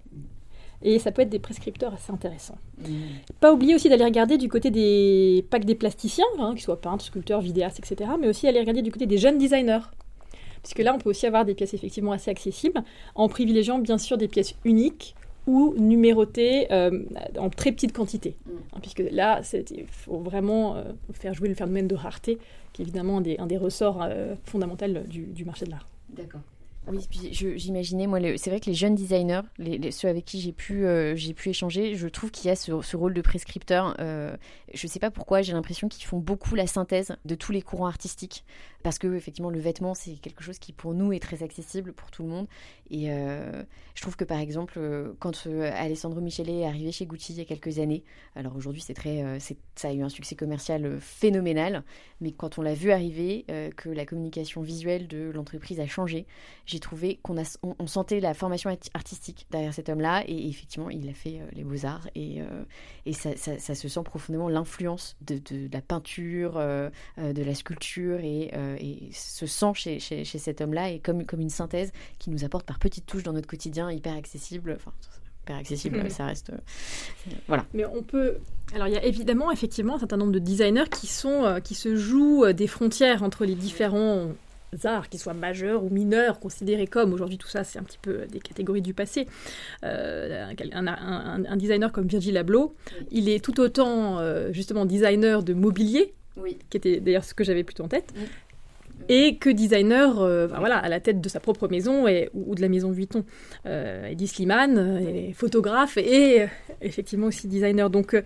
Et ça peut être des prescripteurs assez intéressants. Mmh. Pas oublier aussi d'aller regarder du côté des, que des plasticiens, hein, qu'ils soient peintres, sculpteurs, vidéastes, etc., mais aussi aller regarder du côté des jeunes designers. puisque là, on peut aussi avoir des pièces effectivement assez accessibles, en privilégiant bien sûr des pièces uniques ou numérotées euh, en très petite quantité. Mm. Hein, puisque là, il faut vraiment euh, faire jouer le phénomène de rareté, qui est évidemment un des, un des ressorts euh, fondamentaux du, du marché de l'art. D'accord. Oui, j'imaginais, moi, c'est vrai que les jeunes designers, les, ceux avec qui j'ai pu, euh, j'ai pu échanger, je trouve qu'il y a ce, rôle de prescripteur. Euh, je ne sais pas pourquoi, j'ai l'impression qu'ils font beaucoup la synthèse de tous les courants artistiques. Parce que, effectivement, le vêtement, c'est quelque chose qui, pour nous, est très accessible pour tout le monde. Et euh, je trouve que, par exemple, quand Alessandro Michele est arrivé chez Gucci il y a quelques années, alors aujourd'hui, c'est très, ça a eu un succès commercial phénoménal, mais quand on l'a vu arriver, que la communication visuelle de l'entreprise a changé, j'ai trouvé qu'on on, sentait la formation artistique derrière cet homme-là. Et, effectivement il a fait euh, les beaux-arts et, euh, et ça, ça, se sent profondément l'influence de, de, la peinture, euh, de la sculpture et, et se sent chez, chez, chez cet homme-là et comme, comme une synthèse qui nous apporte par petites touches dans notre quotidien hyper accessible. Enfin, hyper accessible, ça reste. voilà. Mais on peut. Alors, il y a évidemment, effectivement, un certain nombre de designers qui, sont, qui se jouent des frontières entre les différents arts, qu'ils soient majeurs ou mineurs, considérés comme, aujourd'hui tout ça c'est un petit peu des catégories du passé, euh, un, designer comme Virgil Abloh, il est tout autant euh, justement designer de mobilier, qui était d'ailleurs ce que j'avais plutôt en tête, et que designer euh, voilà, à la tête de sa propre maison et, ou, de la maison Vuitton. Euh, Eddie Slimane, euh, photographe et effectivement aussi designer. Donc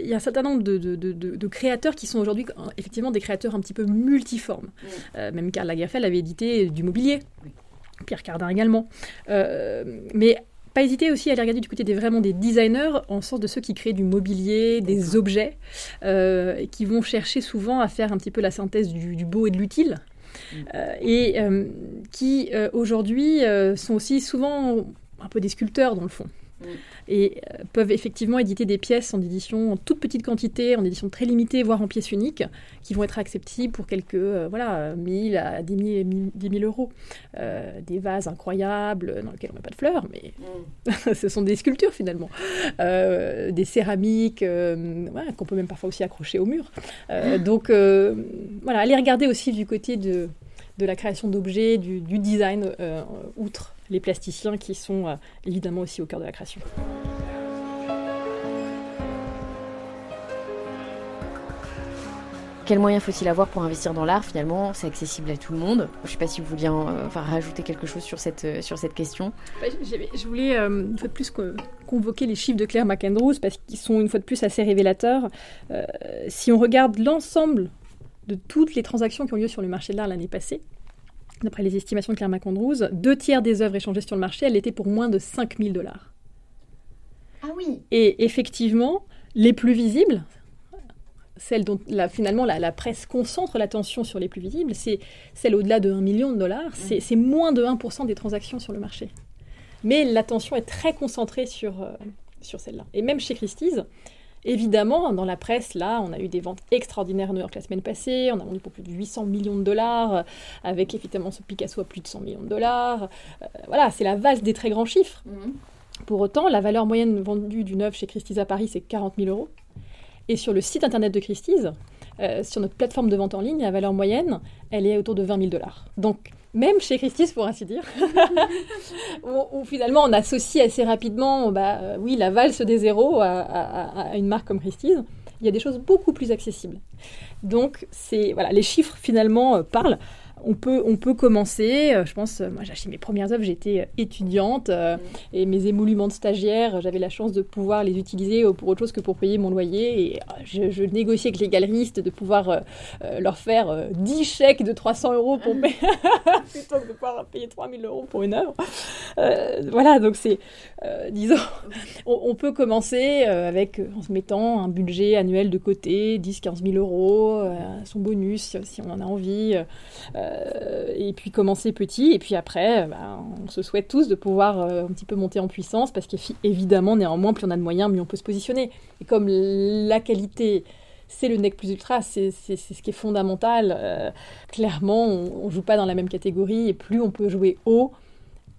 il y a un certain nombre de, de, de, créateurs qui sont aujourd'hui effectivement des créateurs un petit peu multiformes. même Karl Lagerfeld avait édité du mobilier. Pierre Cardin également. mais pas hésiter aussi à aller regarder du côté des vraiment des designers, en sens de ceux qui créent du mobilier, des objets, euh, qui vont chercher souvent à faire un petit peu la synthèse du, beau et de l'utile. Mm. Euh, et euh, qui aujourd'hui sont aussi souvent un peu des sculpteurs dans le fond. Mm. Et euh, peuvent effectivement éditer des pièces en édition en toute petite quantité, en édition très limitée, voire en pièces uniques, qui vont être accessibles pour quelques euh, voilà, 1000 à 10 000, euros. Euh, des vases incroyables dans lesquels on met pas de fleurs, mais mm. ce sont des sculptures finalement. des céramiques qu'on peut même parfois aussi accrocher au mur. donc voilà, allez regarder aussi du côté de, de la création d'objets, du, du, design, outre les plasticiens qui sont euh, évidemment aussi au cœur de la création. Quels moyens faut-il avoir pour investir dans l'art Finalement, c'est accessible à tout le monde. Je ne sais pas si vous vouliez euh, enfin, rajouter quelque chose sur cette, euh, sur cette question. Bah, je voulais une fois de plus convoquer les chiffres de Claire McAndrews parce qu'ils sont une fois de plus assez révélateurs. si on regarde l'ensemble de toutes les transactions qui ont lieu sur le marché de l'art l'année passée, D'après les estimations de Claire McAndrews, deux tiers des œuvres échangées sur le marché, elles étaient pour moins de 5000 dollars. Ah oui Et effectivement, les plus visibles, celles dont finalement la, presse concentre l'attention sur les plus visibles, c'est celles au-delà de 1 million de dollars, c'est moins de 1% des transactions sur le marché. Mais l'attention est très concentrée sur, euh, sur celle-là. Et même chez Christie's, Évidemment, dans la presse, là, on a eu des ventes extraordinaires à New York la semaine passée. On a vendu pour plus de 800 millions de dollars, euh, avec effectivement ce Picasso à plus de 100 millions de dollars. Euh, voilà, c'est la valse des très grands chiffres. Mhm. Pour autant, la valeur moyenne vendue d'une œuvre chez Christie's à Paris, c'est 40 000 euros. Et sur le site internet de Christie's, euh, sur notre plateforme de vente en ligne, la valeur moyenne, elle est autour de 20 000 dollars. Donc, même chez Christie's pour ainsi dire, où, finalement on associe assez rapidement, bah, euh, oui, la valse des zéros à, une marque comme Christie's. Il y a des choses beaucoup plus accessibles. Donc, c'est voilà, les chiffres finalement euh, parlent on peut, on peut commencer. Euh, je pense, euh, moi j'ai acheté mes premières œuvres, j'étais euh, étudiante et mes émoluments de stagiaire, j'avais la chance de pouvoir les utiliser pour autre chose que pour payer mon loyer. Et je, négociais avec les galeristes de pouvoir leur faire 10 chèques de 300 euros pour payer, plutôt que de pouvoir payer 3000 euros pour une œuvre. voilà, donc c'est, disons, on, peut commencer avec, en se mettant un budget annuel de côté, 10-15 000 euros, son bonus si on en a envie. Euh, et puis commencer petit, et puis après, bah, on se souhaite tous de pouvoir euh, un petit peu monter en puissance, parce qu'évidemment, néanmoins, plus on a de moyens, mieux on peut se positionner. Et comme la qualité c'est le nec plus ultra, c'est ce qui est fondamental. Euh, clairement, on ne joue pas dans la même catégorie et plus on peut jouer haut,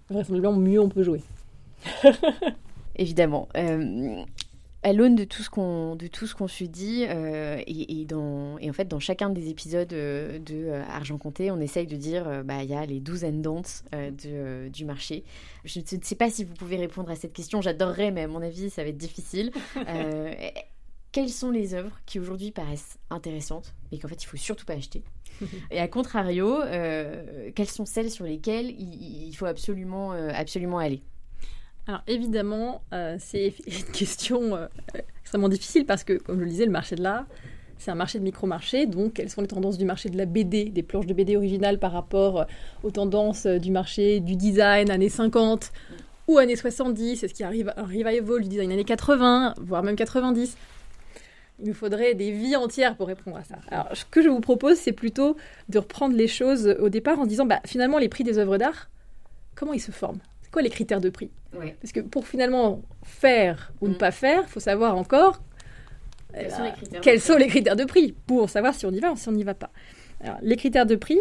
vraisemblablement mieux on peut jouer. Évidemment. À l'aune de tout ce qu'on de tout ce qu'on se dit euh, et, dans et en fait dans chacun des épisodes euh, de Argent compté on essaye de dire bah il y a les douze and de, du marché. Je ne sais pas si vous pouvez répondre à cette question j'adorerais mais à mon avis ça va être difficile. Quelles sont les œuvres qui aujourd'hui paraissent intéressantes mais qu'en fait il faut surtout pas acheter? Et à contrario quelles sont celles sur lesquelles il, il faut absolument absolument aller? Alors évidemment, euh, c'est une question euh, extrêmement difficile parce que, comme je le disais, le marché de l'art, c'est un marché de micro-marché. Donc, quelles sont les tendances du marché de la BD, des planches de BD originales par rapport euh, aux tendances du marché du design années 50 ou années 70 Est-ce qu'il arrive un revival du design années 80, voire même 90 il nous faudrait des vies entières pour répondre à ça. Alors, ce que je vous propose, c'est plutôt de reprendre les choses au départ en disant, bah, finalement, les prix des œuvres d'art, comment ils se forment? Quoi les critères de prix? Parce que pour finalement faire ou ne mm. pas faire, il faut savoir encore quels, sont, les critères quels sont les critères de prix pour savoir si on y va ou si on n'y va pas. Alors, les critères de prix,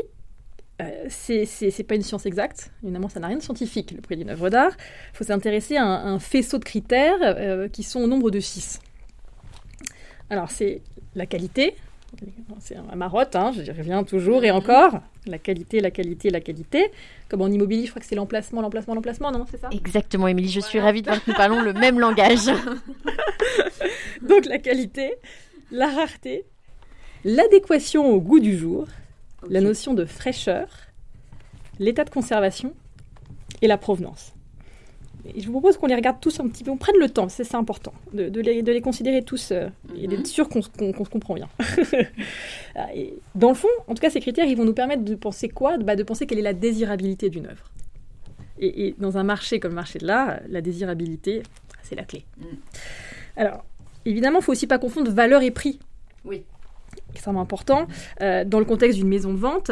euh, c'est pas une science exacte. Évidemment, ça n'a rien de scientifique, le prix d'une œuvre d'art. Il faut s'intéresser à, un faisceau de critères euh, qui sont au nombre de six. Alors, c'est la qualité, c'est un marotte, hein, je reviens toujours et encore. La qualité, la qualité, la qualité. Comme en immobilier, je crois que c'est l'emplacement, l'emplacement, l'emplacement, non C'est ça? Exactement, Émilie. Je suis ravie de voir que nous parlons le même langage. Donc la qualité, la rareté, l'adéquation au goût du jour, la notion de fraîcheur, l'état de conservation et la provenance je vous propose qu'on les regarde tous un petit peu, on prenne le temps, c'est important, de, les, considérer tous euh, et d'être mhm. sûr qu'on se comprend bien. Ah, dans le fond, en tout cas, ces critères, ils vont nous permettre de penser quoi? Bah, De penser quelle est la désirabilité d'une œuvre. Et, dans un marché comme le marché de l'art, la désirabilité, c'est la clé. Mm. Alors, évidemment, il faut aussi pas confondre valeur et prix. Oui. Extrêmement important. Euh, dans le contexte d'une maison de vente,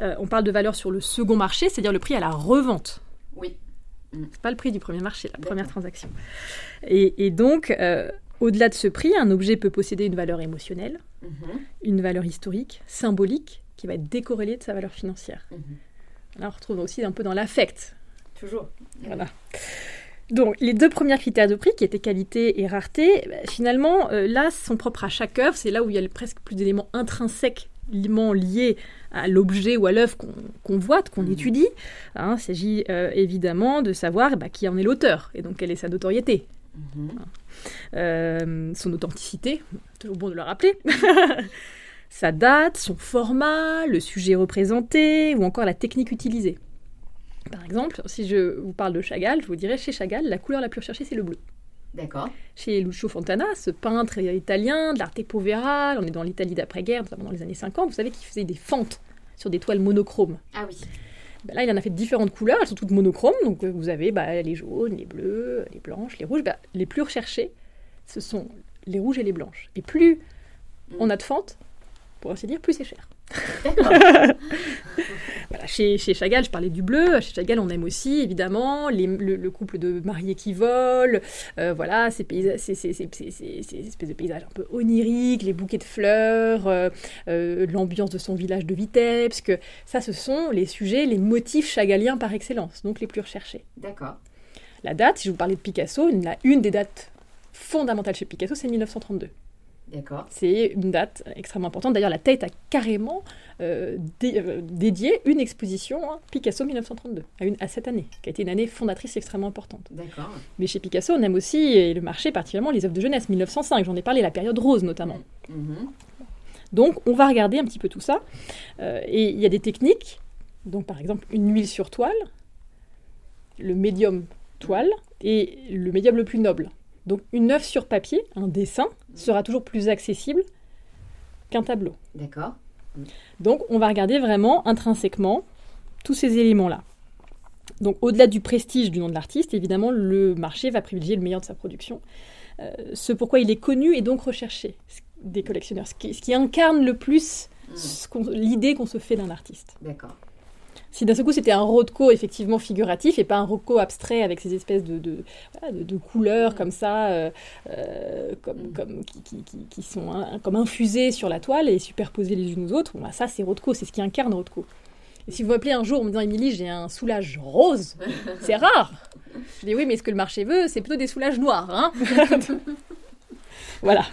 euh, on parle de valeur sur le second marché, c'est-à-dire le prix à la revente. Oui. C'est pas le prix du premier marché, la première transaction. Et, donc, euh, au-delà de ce prix, un objet peut posséder une valeur émotionnelle, mhm. une valeur historique, symbolique, qui va être décorrélée de sa valeur financière. Mhm. Là, on retrouve aussi un peu dans l'affect. Toujours. Voilà. Donc, les deux premiers critères de prix, qui étaient qualité et rareté, bah, finalement, euh, là, sont propres à chaque œuvre. C'est là où il y a presque plus d'éléments intrinsèques liés à l'objet ou à l'œuvre qu'on voit, qu'on mmh. étudie. Hein, il s'agit euh, évidemment de savoir bah, qui en est l'auteur et donc quelle est sa notoriété. Mmh. Hein. Euh, son authenticité, toujours bon de le rappeler. sa date, son format, le sujet représenté ou encore la technique utilisée. Par exemple, si je vous parle de Chagall, je vous dirais chez Chagall, la couleur la plus recherchée, c'est le bleu. D'accord. Chez Lucio Fontana, ce peintre italien de l'arte povera, on est dans l'Italie d'après-guerre, notamment dans les années 50, vous savez qu'il faisait des fentes sur des toiles monochromes. Ah oui. Ben là, il en a fait différentes couleurs, elles sont toutes monochromes, donc euh, vous avez bah, les jaunes, les bleus, les blanches, les rouges. Ben, les plus recherchés, ce sont les rouges et les blanches. Et plus on a de fentes, pour ainsi dire, plus c'est cher. voilà, chez, chez, Chagall, je parlais du bleu. Chez Chagall, on aime aussi, évidemment, le, couple de mariés qui volent. Euh, voilà, ces, ces, ces, espèces de paysages un peu oniriques, les bouquets de fleurs, euh, euh, l'ambiance de son village de Vitebsk. Ça, ce sont les sujets, les motifs chagalliens par excellence, donc les plus recherchés. D'accord. La date, si je vous parlais de Picasso, la, une des dates fondamentales chez Picasso, c'est 1932. C'est une date extrêmement importante. D'ailleurs, la tête a carrément euh, euh, dédié une exposition hein, Picasso 1932 à, une, à cette année, qui a été une année fondatrice extrêmement importante. Mais chez Picasso, on aime aussi, et le marché particulièrement, les œuvres de jeunesse, 1905, j'en ai parlé, la période rose notamment. Mm-hmm. Donc, on va regarder un petit peu tout ça. Euh, et il y a des techniques, donc par exemple une huile sur toile, le médium toile, et le médium le plus noble. Donc une œuvre sur papier, un dessin, sera toujours plus accessible qu'un tableau. D'accord. Donc on va regarder vraiment intrinsèquement tous ces éléments-là. Donc au-delà du prestige du nom de l'artiste, évidemment, le marché va privilégier le meilleur de sa production. Euh, ce pourquoi il est connu et donc recherché des collectionneurs, ce qui, incarne le plus hmm. l'idée qu'on se fait d'un artiste. D'accord si d'un seul coup c'était un Rothko effectivement figuratif et pas un Rothko abstrait avec ces espèces de, de, couleurs comme ça, euh, euh, comme, mm. comme, qui, sont comme infusées sur la toile et superposées les unes aux autres, bon, bah, ça c'est Rothko, c'est ce qui incarne Rothko. Et si vous m'appelez un jour en me disant Émilie, j'ai un soulage rose, c'est rare. Je dis oui, mais ce que le marché veut, c'est plutôt des soulages noirs. Hein Voilà.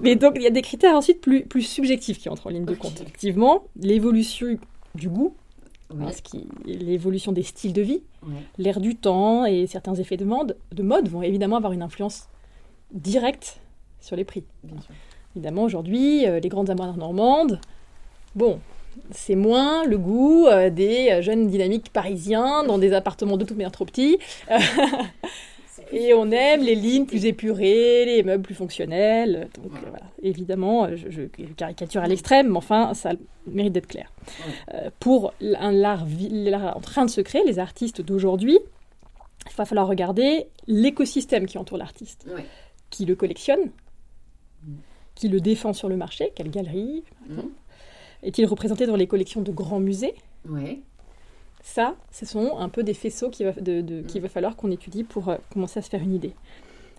Mais donc, il y a des critères ensuite plus, plus subjectifs qui entrent en ligne de compte. Effectivement, l'évolution du goût, l'évolution des styles de vie, l'air du temps et certains effets de mode, de mode vont évidemment avoir une influence directe sur les prix. Évidemment, aujourd'hui, euh, les grandes amours normandes, bon, c'est moins le goût euh, des jeunes dynamiques parisiens dans des appartements de toute manière trop petits. Et on aime les lignes plus épurées, les meubles plus fonctionnels. Donc voilà. évidemment, je, caricature à l'extrême, mais enfin, ça mérite d'être clair. pour un l'art en train de se créer, les artistes d'aujourd'hui, il va falloir regarder l'écosystème qui entoure l'artiste, qui le collectionne, qui le défend sur le marché, quelle galerie, mm. est-il représenté dans les collections de grands musées? Ça, ce sont un peu des faisceaux qu'il va, de, mm. va falloir qu'on étudie pour euh, commencer à se faire une idée.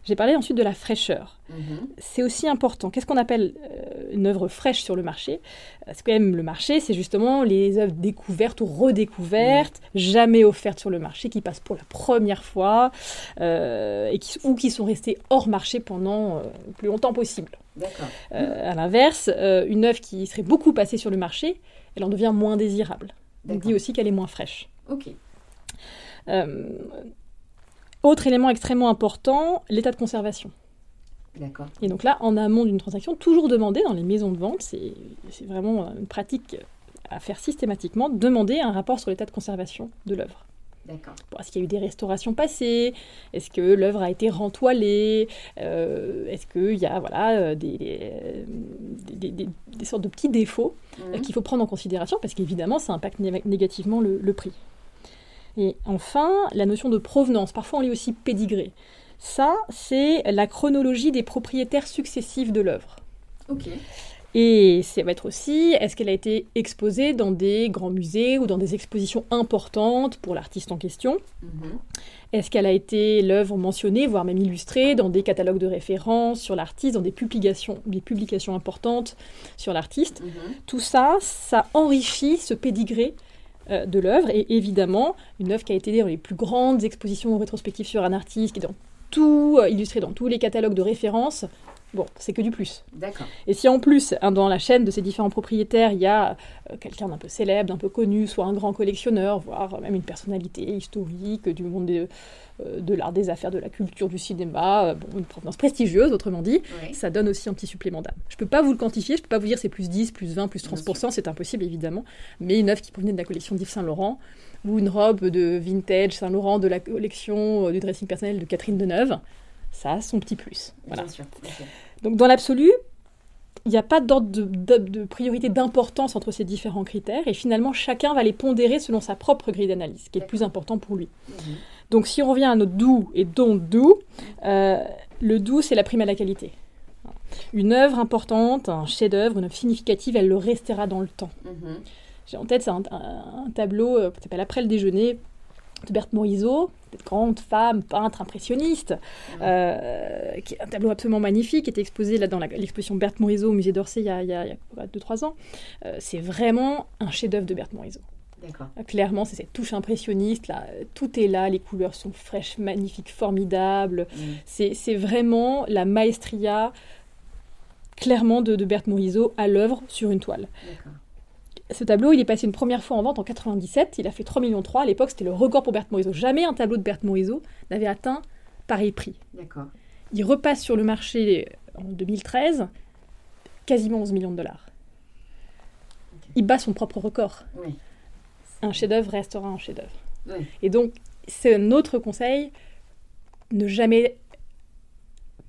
J'ai parlé ensuite de la fraîcheur. Mhm. C'est aussi important. Qu'est-ce qu'on appelle euh, une œuvre fraîche sur le marché? C'est quand même le marché, c'est justement les œuvres découvertes ou redécouvertes, jamais offertes sur le marché, qui passent pour la première fois euh, et qui, ou qui sont restées hors marché pendant euh, le plus longtemps possible. à l'inverse, une œuvre qui serait beaucoup passée sur le marché, elle en devient moins désirable. On dit aussi qu'elle est moins fraîche. Ok. Autre élément extrêmement important, l'état de conservation. D'accord. Et donc là, en amont d'une transaction, toujours demander dans les maisons de vente, c'est vraiment une pratique à faire systématiquement, demander un rapport sur l'état de conservation de l'œuvre. D'accord. Est-ce qu'il y a eu des restaurations passées? Est-ce que l'œuvre a été rentoilée? Euh, Est-ce qu'il y a voilà, euh, des, des, sortes de petits défauts mhm. qu'il faut prendre en considération Parce qu'évidemment, ça impacte négativement le prix. Et enfin, la notion de provenance, parfois on lit aussi pédigré. Ça, c'est la chronologie des propriétaires successifs de l'œuvre. Ok. Et ça va être aussi, est-ce qu'elle a été exposée dans des grands musées ou dans des expositions importantes pour l'artiste en question mhm. Est-ce qu'elle a été l'œuvre mentionnée, voire même illustrée, dans des catalogues de référence sur l'artiste, dans des publications, des publications importantes sur l'artiste mhm. Tout ça, ça enrichit ce pédigré euh, de l'œuvre. Et évidemment, une œuvre qui a été dans les plus grandes expositions rétrospectives sur un artiste, qui est dans tout, euh, illustré dans tous les catalogues de référence, Bon, c'est que du plus. D'accord. Et si en plus, hein, dans la chaîne de ces différents propriétaires, il y a euh, quelqu'un d'un peu célèbre, d'un peu connu, soit un grand collectionneur, voire même une personnalité historique du monde de, euh, de l'art, des affaires, de la culture, du cinéma, euh, bon, une provenance prestigieuse, autrement dit, ça donne aussi un petit supplément d'âme. Je ne peux pas vous le quantifier, je ne peux pas vous dire c'est plus 10, plus 20, plus 30%, c'est impossible évidemment, mais une œuvre qui provenait de la collection d'Yves Saint-Laurent, ou une robe de vintage Saint-Laurent de la collection du dressing personnel de Catherine Deneuve, ça a son petit plus. Voilà. Donc dans l'absolu, il n'y a pas d'ordre de, priorité d'importance entre ces différents critères et finalement chacun va les pondérer selon sa propre grille d'analyse, qui est le plus important pour lui. Mhm. Donc si on revient à notre do et don't do, euh, le do c'est la prime à la qualité. Une œuvre importante, un chef-d'œuvre, une œuvre significative, elle le restera dans le temps. Mhm. J'ai en tête un, un, tableau euh, qui s'appelle Après le déjeuner de Berthe Morisot, cette grande femme peintre impressionniste, euh, qui est un tableau absolument magnifique, qui était exposé là dans l'exposition Berthe Morisot au musée d'Orsay il y a 2-3 ans. Euh, c'est vraiment un chef-d'œuvre de Berthe Morisot. Euh, clairement, c'est cette touche impressionniste. Là, tout est là, les couleurs sont fraîches, magnifiques, formidables. Mm. C'est vraiment la maestria, clairement, de, de Berthe Morisot à l'œuvre sur une toile. Ce tableau, il est passé une première fois en vente en 97. Il a fait 3 millions 3. À l'époque, c'était le record pour Berthe Morisot. Jamais un tableau de Berthe Morisot n'avait atteint pareil prix. D'accord. Il repasse sur le marché en 2013, quasiment 11 millions de dollars. Il bat son propre record. Un chef-d'œuvre restera un chef-d'œuvre. Et donc, c'est un autre conseil ne jamais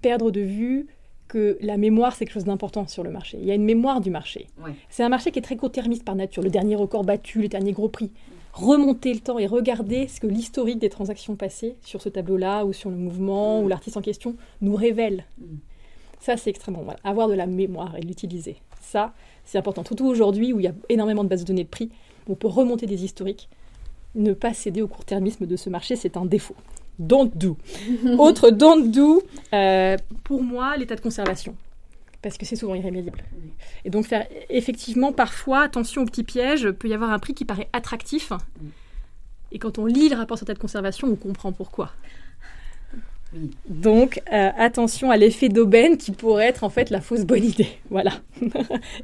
perdre de vue que la mémoire, c'est quelque chose d'important sur le marché. Il y a une mémoire du marché. C'est un marché qui est très court-termiste par nature. Le dernier record battu, les derniers gros prix. Remonter le temps et regarder ce que l'historique des transactions passées sur ce tableau-là ou sur le mouvement ou l'artiste en question nous révèle. Mm. Ça, c'est extrêmement mal. Avoir de la mémoire et l'utiliser. Ça, c'est important. Surtout aujourd'hui où il y a énormément de bases de données de prix, on peut remonter des historiques. Ne pas céder au court-termisme de ce marché, c'est un défaut don't do. Autre don't do, euh, pour moi, l'état de conservation. Parce que c'est souvent irrémédiable. Et donc, faire effectivement, parfois, attention aux petits pièges, peut y avoir un prix qui paraît attractif. Et quand on lit le rapport sur l'état de conservation, on comprend pourquoi. Donc, euh, attention à l'effet d'aubaine qui pourrait être en fait la fausse bonne idée. Voilà.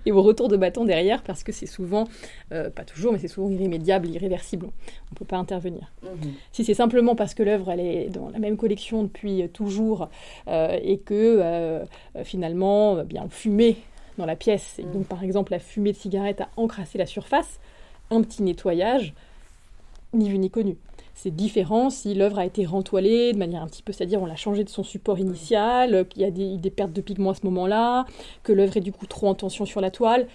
et au retour de bâton derrière, parce que c'est souvent, euh, pas toujours, mais c'est souvent irrémédiable, irréversible. On ne peut pas intervenir. Mhm. Si c'est simplement parce que l'œuvre elle est dans la même collection depuis toujours et que finalement, bien, on fumait dans la pièce, et donc par exemple la fumée de cigarette a encrassé la surface, un petit nettoyage, ni vu ni connu. C'est différent si l'œuvre a été rentoilée de manière un petit peu, c'est-à-dire on l'a changé de son support initial, qu'il y a des, pertes de pigments à ce moment-là, que l'œuvre est du coup trop en tension sur la toile.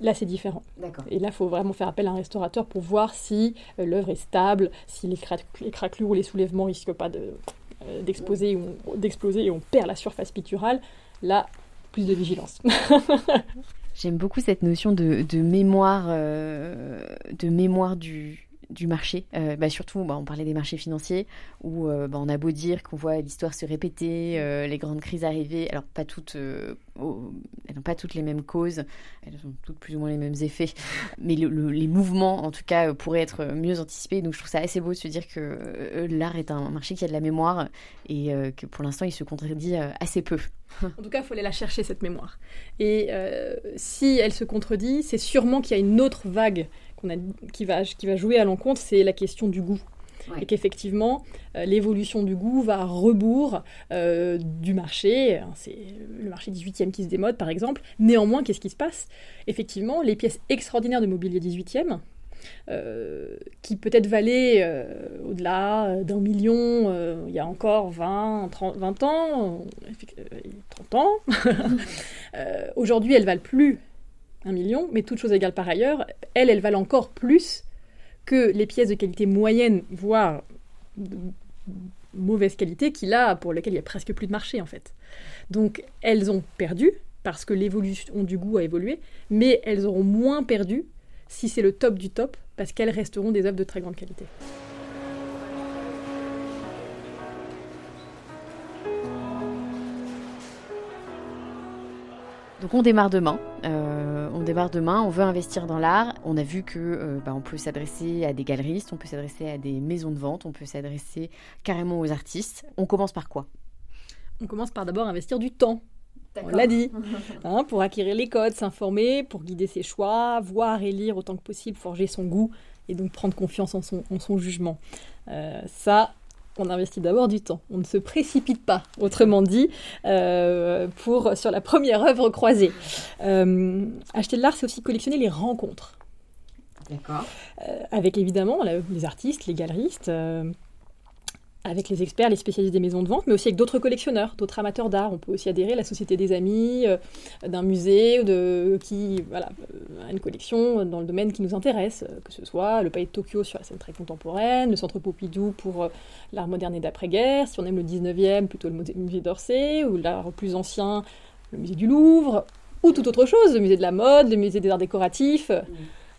Là, c'est différent. Et là, il faut vraiment faire appel à un restaurateur pour voir si euh, l'œuvre est stable, si les, craquelures ou les soulèvements risquent pas euh, d'exploser et on perd la surface picturale. Là, plus de vigilance. J'aime beaucoup cette notion de, mémoire, euh, de mémoire du, du marché. Euh, bah, surtout, bah, on parlait des marchés financiers, où euh, bah, on a beau dire qu'on voit l'histoire se répéter, euh, les grandes crises arriver, alors pas toutes, elles n'ont pas toutes les mêmes causes, elles ont toutes plus ou moins les mêmes effets, mais les mouvements, en tout cas, pourraient être mieux anticipés. Donc je trouve ça assez beau de se dire que l'art est un marché qui a de la mémoire et que pour l'instant, il se contredit assez peu. En tout cas, il faut aller la chercher, cette mémoire. Et si elle se contredit, c'est sûrement qu'il y a une autre vague qui, va, qui va jouer à l'encontre, c'est la question du goût. Et qu'effectivement, euh, l'évolution du goût va à rebours euh, du marché. C'est le marché 18e qui se démode, par exemple. Néanmoins, qu'est-ce qui se passe? Effectivement, les pièces extraordinaires de mobilier 18e, euh, qui peut-être valaient au-delà d'un million il y a encore 20, 30, 20 ans, 30 ans. Aujourd'hui, elles valent plus un million, mais toute chose égale par ailleurs, elles, elles valent encore plus que les pièces de qualité moyenne, voire de mauvaise qualité, qu'il a, pour lesquelles il n'y a presque plus de marché en fait. Donc elles ont perdu, parce que l'évolution du goût a évolué, mais elles auront moins perdu si c'est le top du top, parce qu'elles resteront des œuvres de très grande qualité. Donc on démarre demain. Euh, on démarre demain. On veut investir dans l'art. On a vu que euh, bah, on peut s'adresser à des galeristes, on peut s'adresser à des maisons de vente, on peut s'adresser carrément aux artistes. On commence par quoi? On commence par d'abord investir du temps. On l'a dit, hein, pour acquérir les codes, s'informer, pour guider ses choix, voir et lire autant que possible, forger son goût et donc prendre confiance en son, jugement. Euh, ça, on investit d'abord du temps. On ne se précipite pas, autrement dit, euh, pour, sur la première œuvre croisée. Euh, acheter de l'art, c'est aussi collectionner les rencontres. D'accord. Euh, avec évidemment les artistes, les galeristes, avec les experts, les spécialistes des maisons de vente, mais aussi avec d'autres collectionneurs, d'autres amateurs d'art. On peut aussi adhérer à la Société des Amis, euh, d'un musée ou de, qui voilà, euh, a une collection dans le domaine qui nous intéresse, euh, que ce soit le Palais de Tokyo sur la scène très contemporaine, le Centre Pompidou pour l'art moderne et d'après-guerre, si on aime le 19e, plutôt le musée d'Orsay, ou l'art plus ancien, le musée du Louvre, ou toute autre chose, le musée de la mode, le musée des arts décoratifs.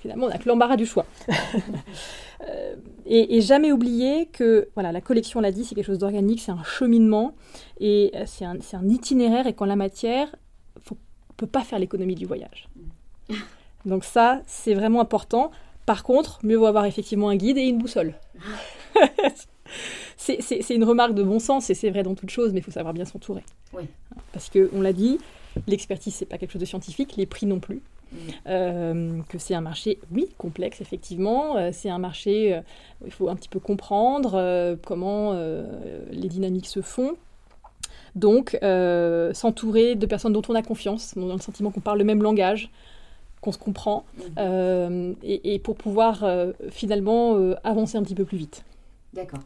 Finalement, on n'a que l'embarras du choix. Euh, et, jamais oublier que voilà, la collection, l'a dit, c'est quelque chose d'organique, c'est un cheminement, et euh, c'est un, un, itinéraire, et qu'en la matière, on ne peut pas faire l'économie du voyage. Donc ça, c'est vraiment important. Par contre, mieux vaut avoir effectivement un guide et une boussole. c'est une remarque de bon sens, et c'est vrai dans toute chose, mais il faut savoir bien s'entourer. Oui. Parce qu'on l'a dit, l'expertise, c'est pas quelque chose de scientifique, les prix non plus. Euh, que c'est un marché, oui, complexe, effectivement. Euh, c'est un marché, euh, il faut un petit peu comprendre comment les dynamiques se font. Donc, s'entourer de personnes dont on a confiance, on a le sentiment qu'on parle le même langage, qu'on se comprend, et, et, pour pouvoir finalement avancer un petit peu plus vite. D'accord.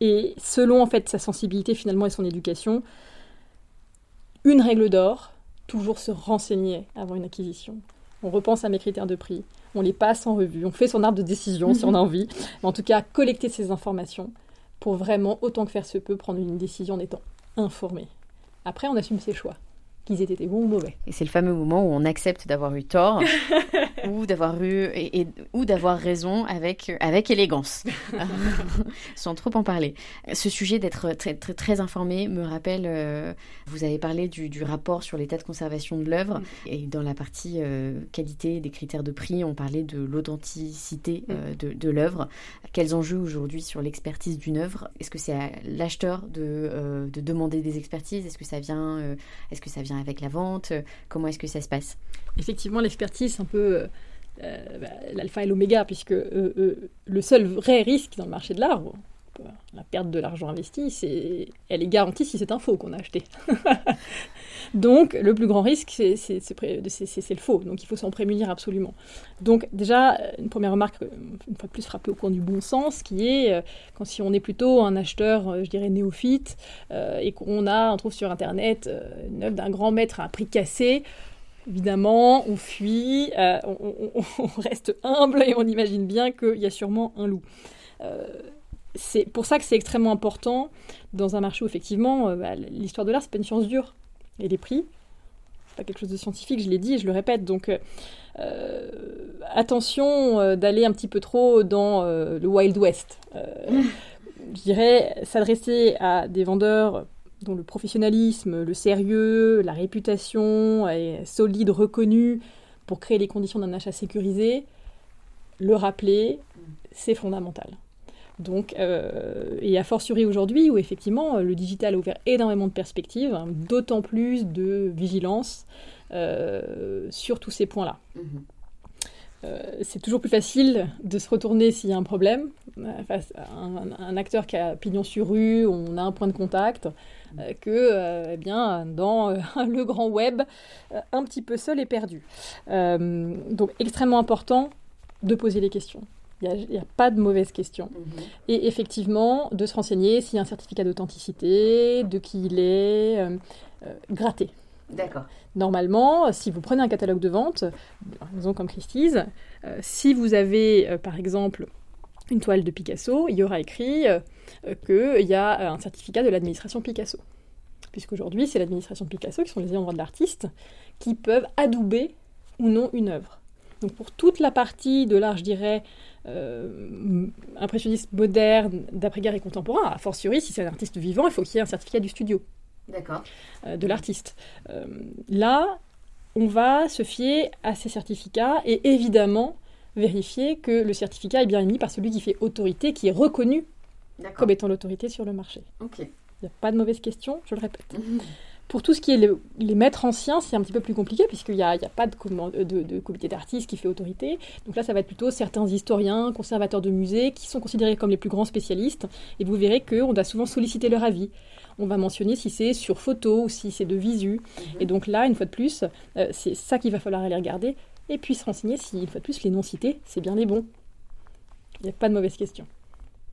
Et selon en fait sa sensibilité finalement et son éducation, une règle d'or, toujours se renseigner avant une acquisition. On repense à mes critères de prix, on les passe en revue, on fait son arbre de décision si on a envie, mais en tout cas collecter ces informations pour vraiment, autant que faire se peut, prendre une décision en étant informé. Après, on assume ses choix. Qu'ils aient été bons ou mauvais. Et c'est le fameux moment où on accepte d'avoir eu tort ou d'avoir eu et, ou d'avoir raison avec avec élégance, sans trop en parler. Ce sujet d'être très, très, très informé me rappelle. Euh, vous avez parlé du, du rapport sur l'état de conservation de l'œuvre mm. et dans la partie euh, qualité des critères de prix, on parlait de l'authenticité mm. euh, de, de l'œuvre. Quels enjeux aujourd'hui sur l'expertise d'une œuvre? Est-ce que c'est à l'acheteur de, de demander des expertises? Est-ce que ça vient est-ce que ça vient avec la vente Comment est-ce que ça se passe? Effectivement, l'expertise, un peu euh, bah, l'alpha et l'oméga, puisque euh, euh, le seul vrai risque dans le marché de l'art, la perte de l'argent investi, c'est, elle est garantie si c'est un faux qu'on a acheté. Donc, le plus grand risque, c'est, le faux. Donc, il faut s'en prémunir absolument. Donc, déjà, une première remarque, une fois de plus frappée au coin du bon sens, qui est quand si on est plutôt un acheteur, je dirais, néophyte, et qu'on a, on trouve sur Internet une œuvre d'un grand maître à un prix cassé, Évidemment, on fuit, on, reste humble et on imagine bien qu'il y a sûrement un loup c'est pour ça que c'est extrêmement important dans un marché où effectivement euh, bah, l'histoire de l'art c'est pas une science dure et les prix c'est pas quelque chose de scientifique je l'ai dit et je le répète. Donc euh, euh, attention d'aller un petit peu trop dans le wild west. Je dirais s'adresser à des vendeurs dont le professionnalisme le sérieux la réputation est solide reconnue pour créer les conditions d'un achat sécurisé le rappeler c'est fondamental donc, euh, et a fortiori aujourd'hui, où effectivement le digital a ouvert énormément de perspectives, hein, d'autant plus de vigilance euh, sur tous ces points-là. Mhm. Euh, c'est toujours plus facile de se retourner s'il y a un problème, face à un, acteur qui a pignon sur rue, on a un point de contact, que eh bien, dans le grand web, un petit peu seul et perdu. donc extrêmement important de poser les questions. Il n'y a, pas de mauvaise question. Mhm. Et effectivement, de se renseigner s'il y a un certificat d'authenticité, de qui il est, euh, euh, gratter. D'accord. Normalement, si vous prenez un catalogue de vente, disons comme Christie's, euh, si vous avez par exemple une toile de Picasso, il y aura écrit qu'il y a un certificat de l'administration Picasso. Puisqu'aujourd'hui, c'est l'administration Picasso, qui sont les ayants droit de l'artiste, qui peuvent adouber ou non une œuvre. Donc pour toute la partie de l'art, je dirais, euh, impressionniste moderne, d'après-guerre et contemporain, a fortiori, si c'est un artiste vivant, il faut qu'il y ait un certificat du studio. D'accord. Euh, de l'artiste. Euh, là, on va se fier à ces certificats et évidemment vérifier que le certificat est bien émis par celui qui fait autorité, qui est reconnu comme étant l'autorité sur le marché. Ok. Il n'y a pas de mauvaise question, je le répète. Pour tout ce qui est les maîtres anciens, c'est un petit peu plus compliqué puisqu'il n'y a, pas de, de, comité d'artistes qui fait autorité. Donc là, ça va être plutôt certains historiens, conservateurs de musées qui sont considérés comme les plus grands spécialistes. Et vous verrez qu'on doit souvent solliciter leur avis. On va mentionner si c'est sur photo ou si c'est de visu. Mhm. Et donc là, une fois de plus, euh, c'est ça qu'il va falloir aller regarder. Et puis se renseigner si, une fois de plus, les noms cités, c'est bien les bons. Il n'y a pas de mauvaise question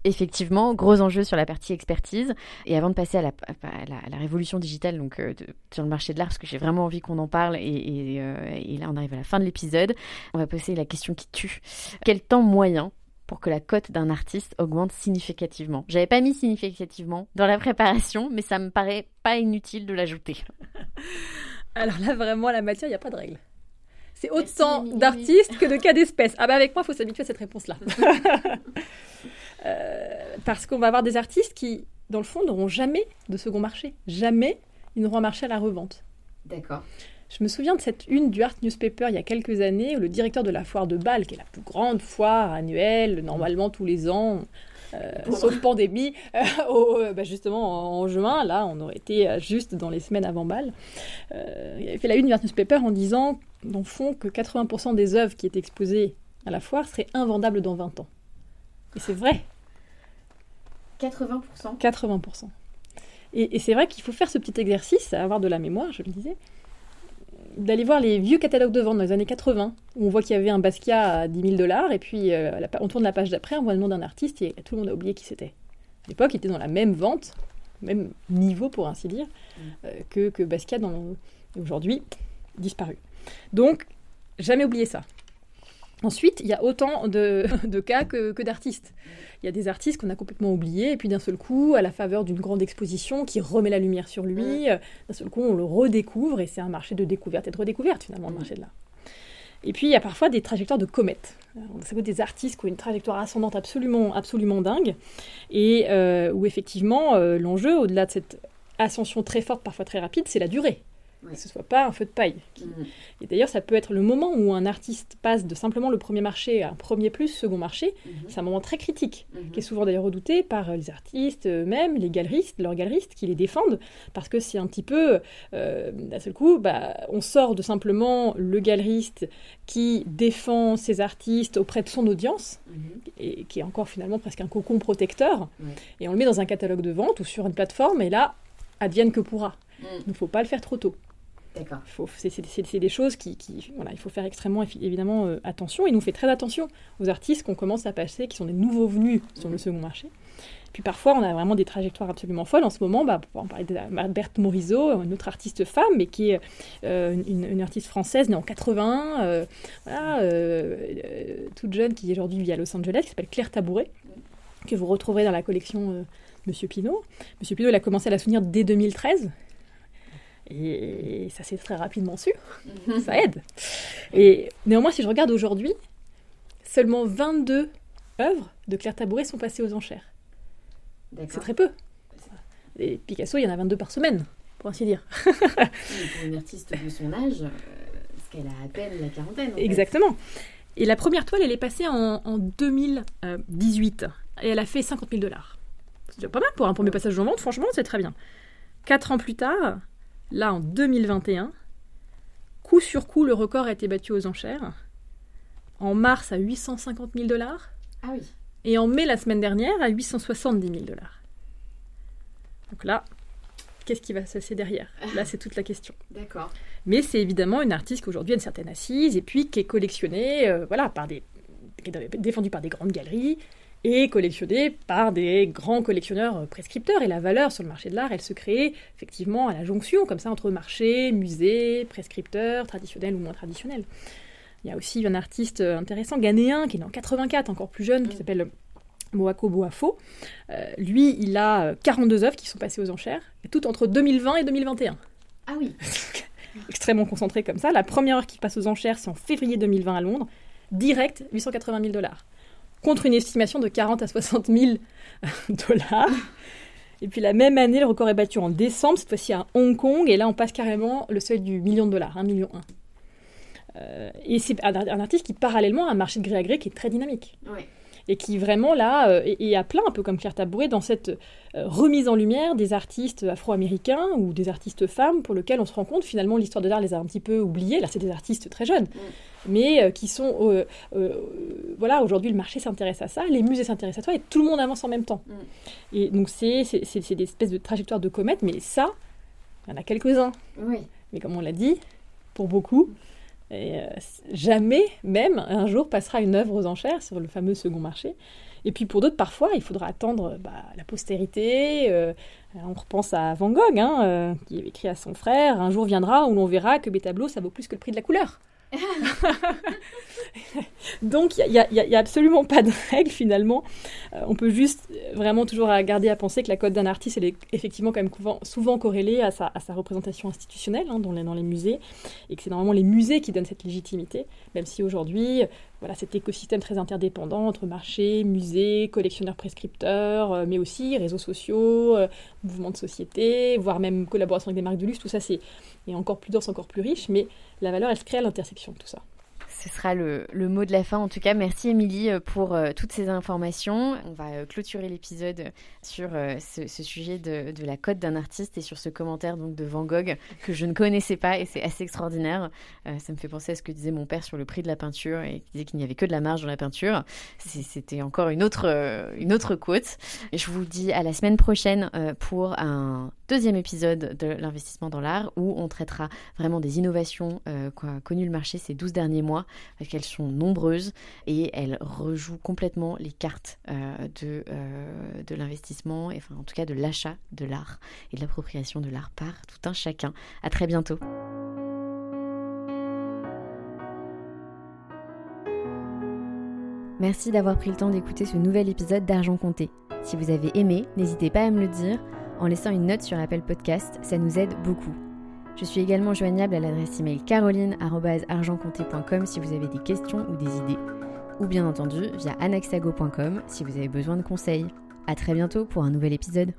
effectivement, gros enjeu sur la partie expertise. Et avant de passer à la, révolution digitale donc, euh, sur le marché de l'art, parce que j'ai vraiment envie qu'on en parle, et, euh, et, là on arrive à la fin de l'épisode, on va poser la question qui tue. Quel temps moyen pour que la cote d'un artiste augmente significativement? J'avais pas mis significativement dans la préparation, mais ça me paraît pas inutile de l'ajouter. Alors là, vraiment, la matière, il n'y a pas de règle. C'est autant d'artistes que de cas d'espèces. Ah bah avec moi, il faut s'habituer à cette réponse-là. Euh, parce qu'on va avoir des artistes qui, dans le fond, n'auront jamais de second marché. Jamais ils n'auront un marché à la revente. D'accord. Je me souviens de cette une du Art Newspaper il y a quelques années où le directeur de la foire de Bâle, qui est la plus grande foire annuelle, normalement tous les ans, euh, sauf pandémie, euh, bah, justement en, juin, là on aurait été juste dans les semaines avant Bâle, il avait fait la une du Art Newspaper en disant, dans le fond, que 80% des œuvres qui étaient exposées à la foire seraient invendables dans 20 ans. Et c'est vrai. 80% 80%. Et, c'est vrai qu'il faut faire ce petit exercice, avoir de la mémoire, je le disais, d'aller voir les vieux catalogues de vente dans les années 80, où on voit qu'il y avait un Basquiat à 10 000 dollars, et puis euh, on tourne la page d'après, on voit le nom d'un artiste, et tout le monde a oublié qui c'était. À l'époque, il était dans la même vente, même niveau pour ainsi dire, mm. euh, que, que Basquiat dans aujourd'hui, disparu. Donc, jamais oublier ça. Ensuite, il y a autant de, cas que, d'artistes. Il y a des artistes qu'on a complètement oubliés, et puis d'un seul coup, à la faveur d'une grande exposition qui remet la lumière sur lui, euh, d'un seul coup, on le redécouvre, et c'est un marché de découverte et de redécouverte, finalement, le marché de l'art. Et puis, il y a parfois des trajectoires de comètes. Ça veut des artistes qui ont une trajectoire ascendante absolument, absolument dingue, et euh, où effectivement, euh, l'enjeu, au-delà de cette ascension très forte, parfois très rapide, c'est la durée que ce soit pas un feu de paille. Mm. Et d'ailleurs, ça peut être le moment où un artiste passe de simplement le premier marché à un premier plus, second marché. Mm-hmm. C'est un moment très critique, mm-hmm. qui est souvent d'ailleurs redouté par les artistes eux-mêmes, les galeristes, leurs galeristes qui les défendent, parce que c'est un petit peu, euh, d'un seul coup, bah, on sort de simplement le galeriste qui défend ses artistes auprès de son audience, mm-hmm. et qui est encore finalement presque un cocon protecteur, et on le met dans un catalogue de vente ou sur une plateforme, et là, advienne que pourra. Mm. Il ne faut pas le faire trop tôt. C'est des choses qui, voilà, il faut faire extrêmement évidemment euh, attention. Et nous fait très attention aux artistes qu'on commence à passer, qui sont des nouveaux venus sur le second marché. Puis parfois, on a vraiment des trajectoires absolument folles. En ce moment, bah, on parler de Berthe Morisot, une autre artiste femme, mais qui est euh, une, artiste française née en 81, euh, voilà, toute jeune, qui aujourd'hui vit à Los Angeles, qui s'appelle Claire Tabouret, que vous retrouverez dans la collection Monsieur Pinault. Monsieur Pinault, il a commencé à la souvenir dès 2013. Et ça s'est très rapidement su. ça aide. Et néanmoins, si je regarde aujourd'hui, seulement 22 œuvres de Claire Tabouret sont passées aux enchères. C'est très peu. Et Picasso, il y en a 22 par semaine, pour ainsi dire. pour une artiste de son âge, euh, parce qu'elle a à peine la quarantaine. Exactement. Et la première toile, elle est passée en, en 2018. Et elle a fait 50 000 dollars. C'est déjà pas mal pour un premier passage en vente, franchement, c'est très bien. Quatre ans plus tard, Là, en 2021, coup sur coup, le record a été battu aux enchères. En mars, à 850 000 dollars. Ah oui. Et en mai, la semaine dernière, à 870 000 dollars. Donc là, qu'est-ce qui va se passer derrière? Là, c'est toute la question. D'accord. Mais c'est évidemment une artiste qui aujourd'hui a une certaine assise et puis qui est collectionnée, euh, voilà, par des, qui est défendue par des grandes galeries, et collectionné par des grands collectionneurs euh, prescripteurs. Et la valeur sur le marché de l'art, elle se crée effectivement à la jonction, comme ça, entre marché, musée, prescripteurs, traditionnels ou moins traditionnels. Il y a aussi un artiste euh, intéressant, ghanéen, qui est né en 84, encore plus jeune, qui mm. s'appelle Moako Boafo. Euh, lui, il a 42 œuvres qui sont passées aux enchères, et tout entre 2020 et 2021. Ah oui Extrêmement concentré comme ça. La première heure qui passe aux enchères, c'est en février 2020 à Londres. Direct, 880 000 dollars contre une estimation de 40 à 60 000 dollars. Et puis la même année, le record est battu en décembre, cette fois-ci à Hong Kong, et là on passe carrément le seuil du million de dollars, 1 million 1. Euh, et c'est un, artiste qui parallèlement a un marché de gré à gré qui est très dynamique. Et qui vraiment là euh, est, à plein, un peu comme Claire Tabouret, dans cette euh, remise en lumière des artistes afro-américains ou des artistes femmes pour lesquels on se rend compte finalement l'histoire de l'art les a un petit peu oubliés. Là, c'est des artistes très jeunes. Mm mais euh, qui sont... Voilà, aujourd'hui, le marché s'intéresse à ça, les musées s'intéressent à ça, et tout le monde avance en même temps. Mm. Et donc, c'est des espèces de trajectoires de comètes, mais ça, il y en a quelques-uns. Oui. Mais comme on l'a dit, pour beaucoup, jamais, même, un jour, passera une œuvre aux enchères sur le fameux second marché. Et puis pour d'autres, parfois, il faudra attendre bah, la postérité. on repense à Van Gogh, hein, qui avait écrit à son frère Un jour viendra où l'on verra que mes tableaux, ça vaut plus que le prix de la couleur. Donc il n'y a, absolument pas de règle finalement. Euh, on peut juste vraiment toujours garder à penser que la cote d'un artiste, est effectivement quand même souvent corrélée à sa, représentation institutionnelle hein, dans, les, dans, les, musées, et que c'est normalement les musées qui donnent cette légitimité, même si aujourd'hui, voilà, cet écosystème très interdépendant entre marché, musée, collectionneurs prescripteurs, euh, mais aussi réseaux sociaux, euh, mouvements de société, voire même collaboration avec des marques de luxe, tout ça c'est encore plus dense, encore plus riche, mais la valeur elle se crée à l'intersection de tout ça ce sera le, mot de la fin. En tout cas, merci Émilie euh, pour euh, toutes ces informations. On va euh, clôturer l'épisode sur ce, sujet de, la cote d'un artiste et sur ce commentaire donc de Van Gogh que je ne connaissais pas et c'est assez extraordinaire. ça me fait penser à ce que disait mon père sur le prix de la peinture et qui disait qu'il n'y avait que de la marge dans la peinture. C'était encore une autre, une autre. Et je vous dis à la semaine prochaine pour un deuxième épisode de l'investissement dans l'art où on traitera vraiment des innovations qu'a connu le marché ces 12 derniers mois parce qu'elles sont nombreuses et elles rejouent complètement les cartes euh, de, euh, de l'investissement, enfin en tout cas de l'achat de l'art et de l'appropriation de l'art par tout un chacun. À très bientôt. Merci d'avoir pris le temps d'écouter ce nouvel épisode d'Argent Compté. Si vous avez aimé, n'hésitez pas à me le dire en laissant une note sur Apple Podcast, ça nous aide beaucoup. Je suis également joignable à l'adresse email caroline.argentcompté.com si vous avez des questions ou des idées, ou bien entendu via anaxago.com si vous avez besoin de conseils. A très bientôt pour un nouvel épisode.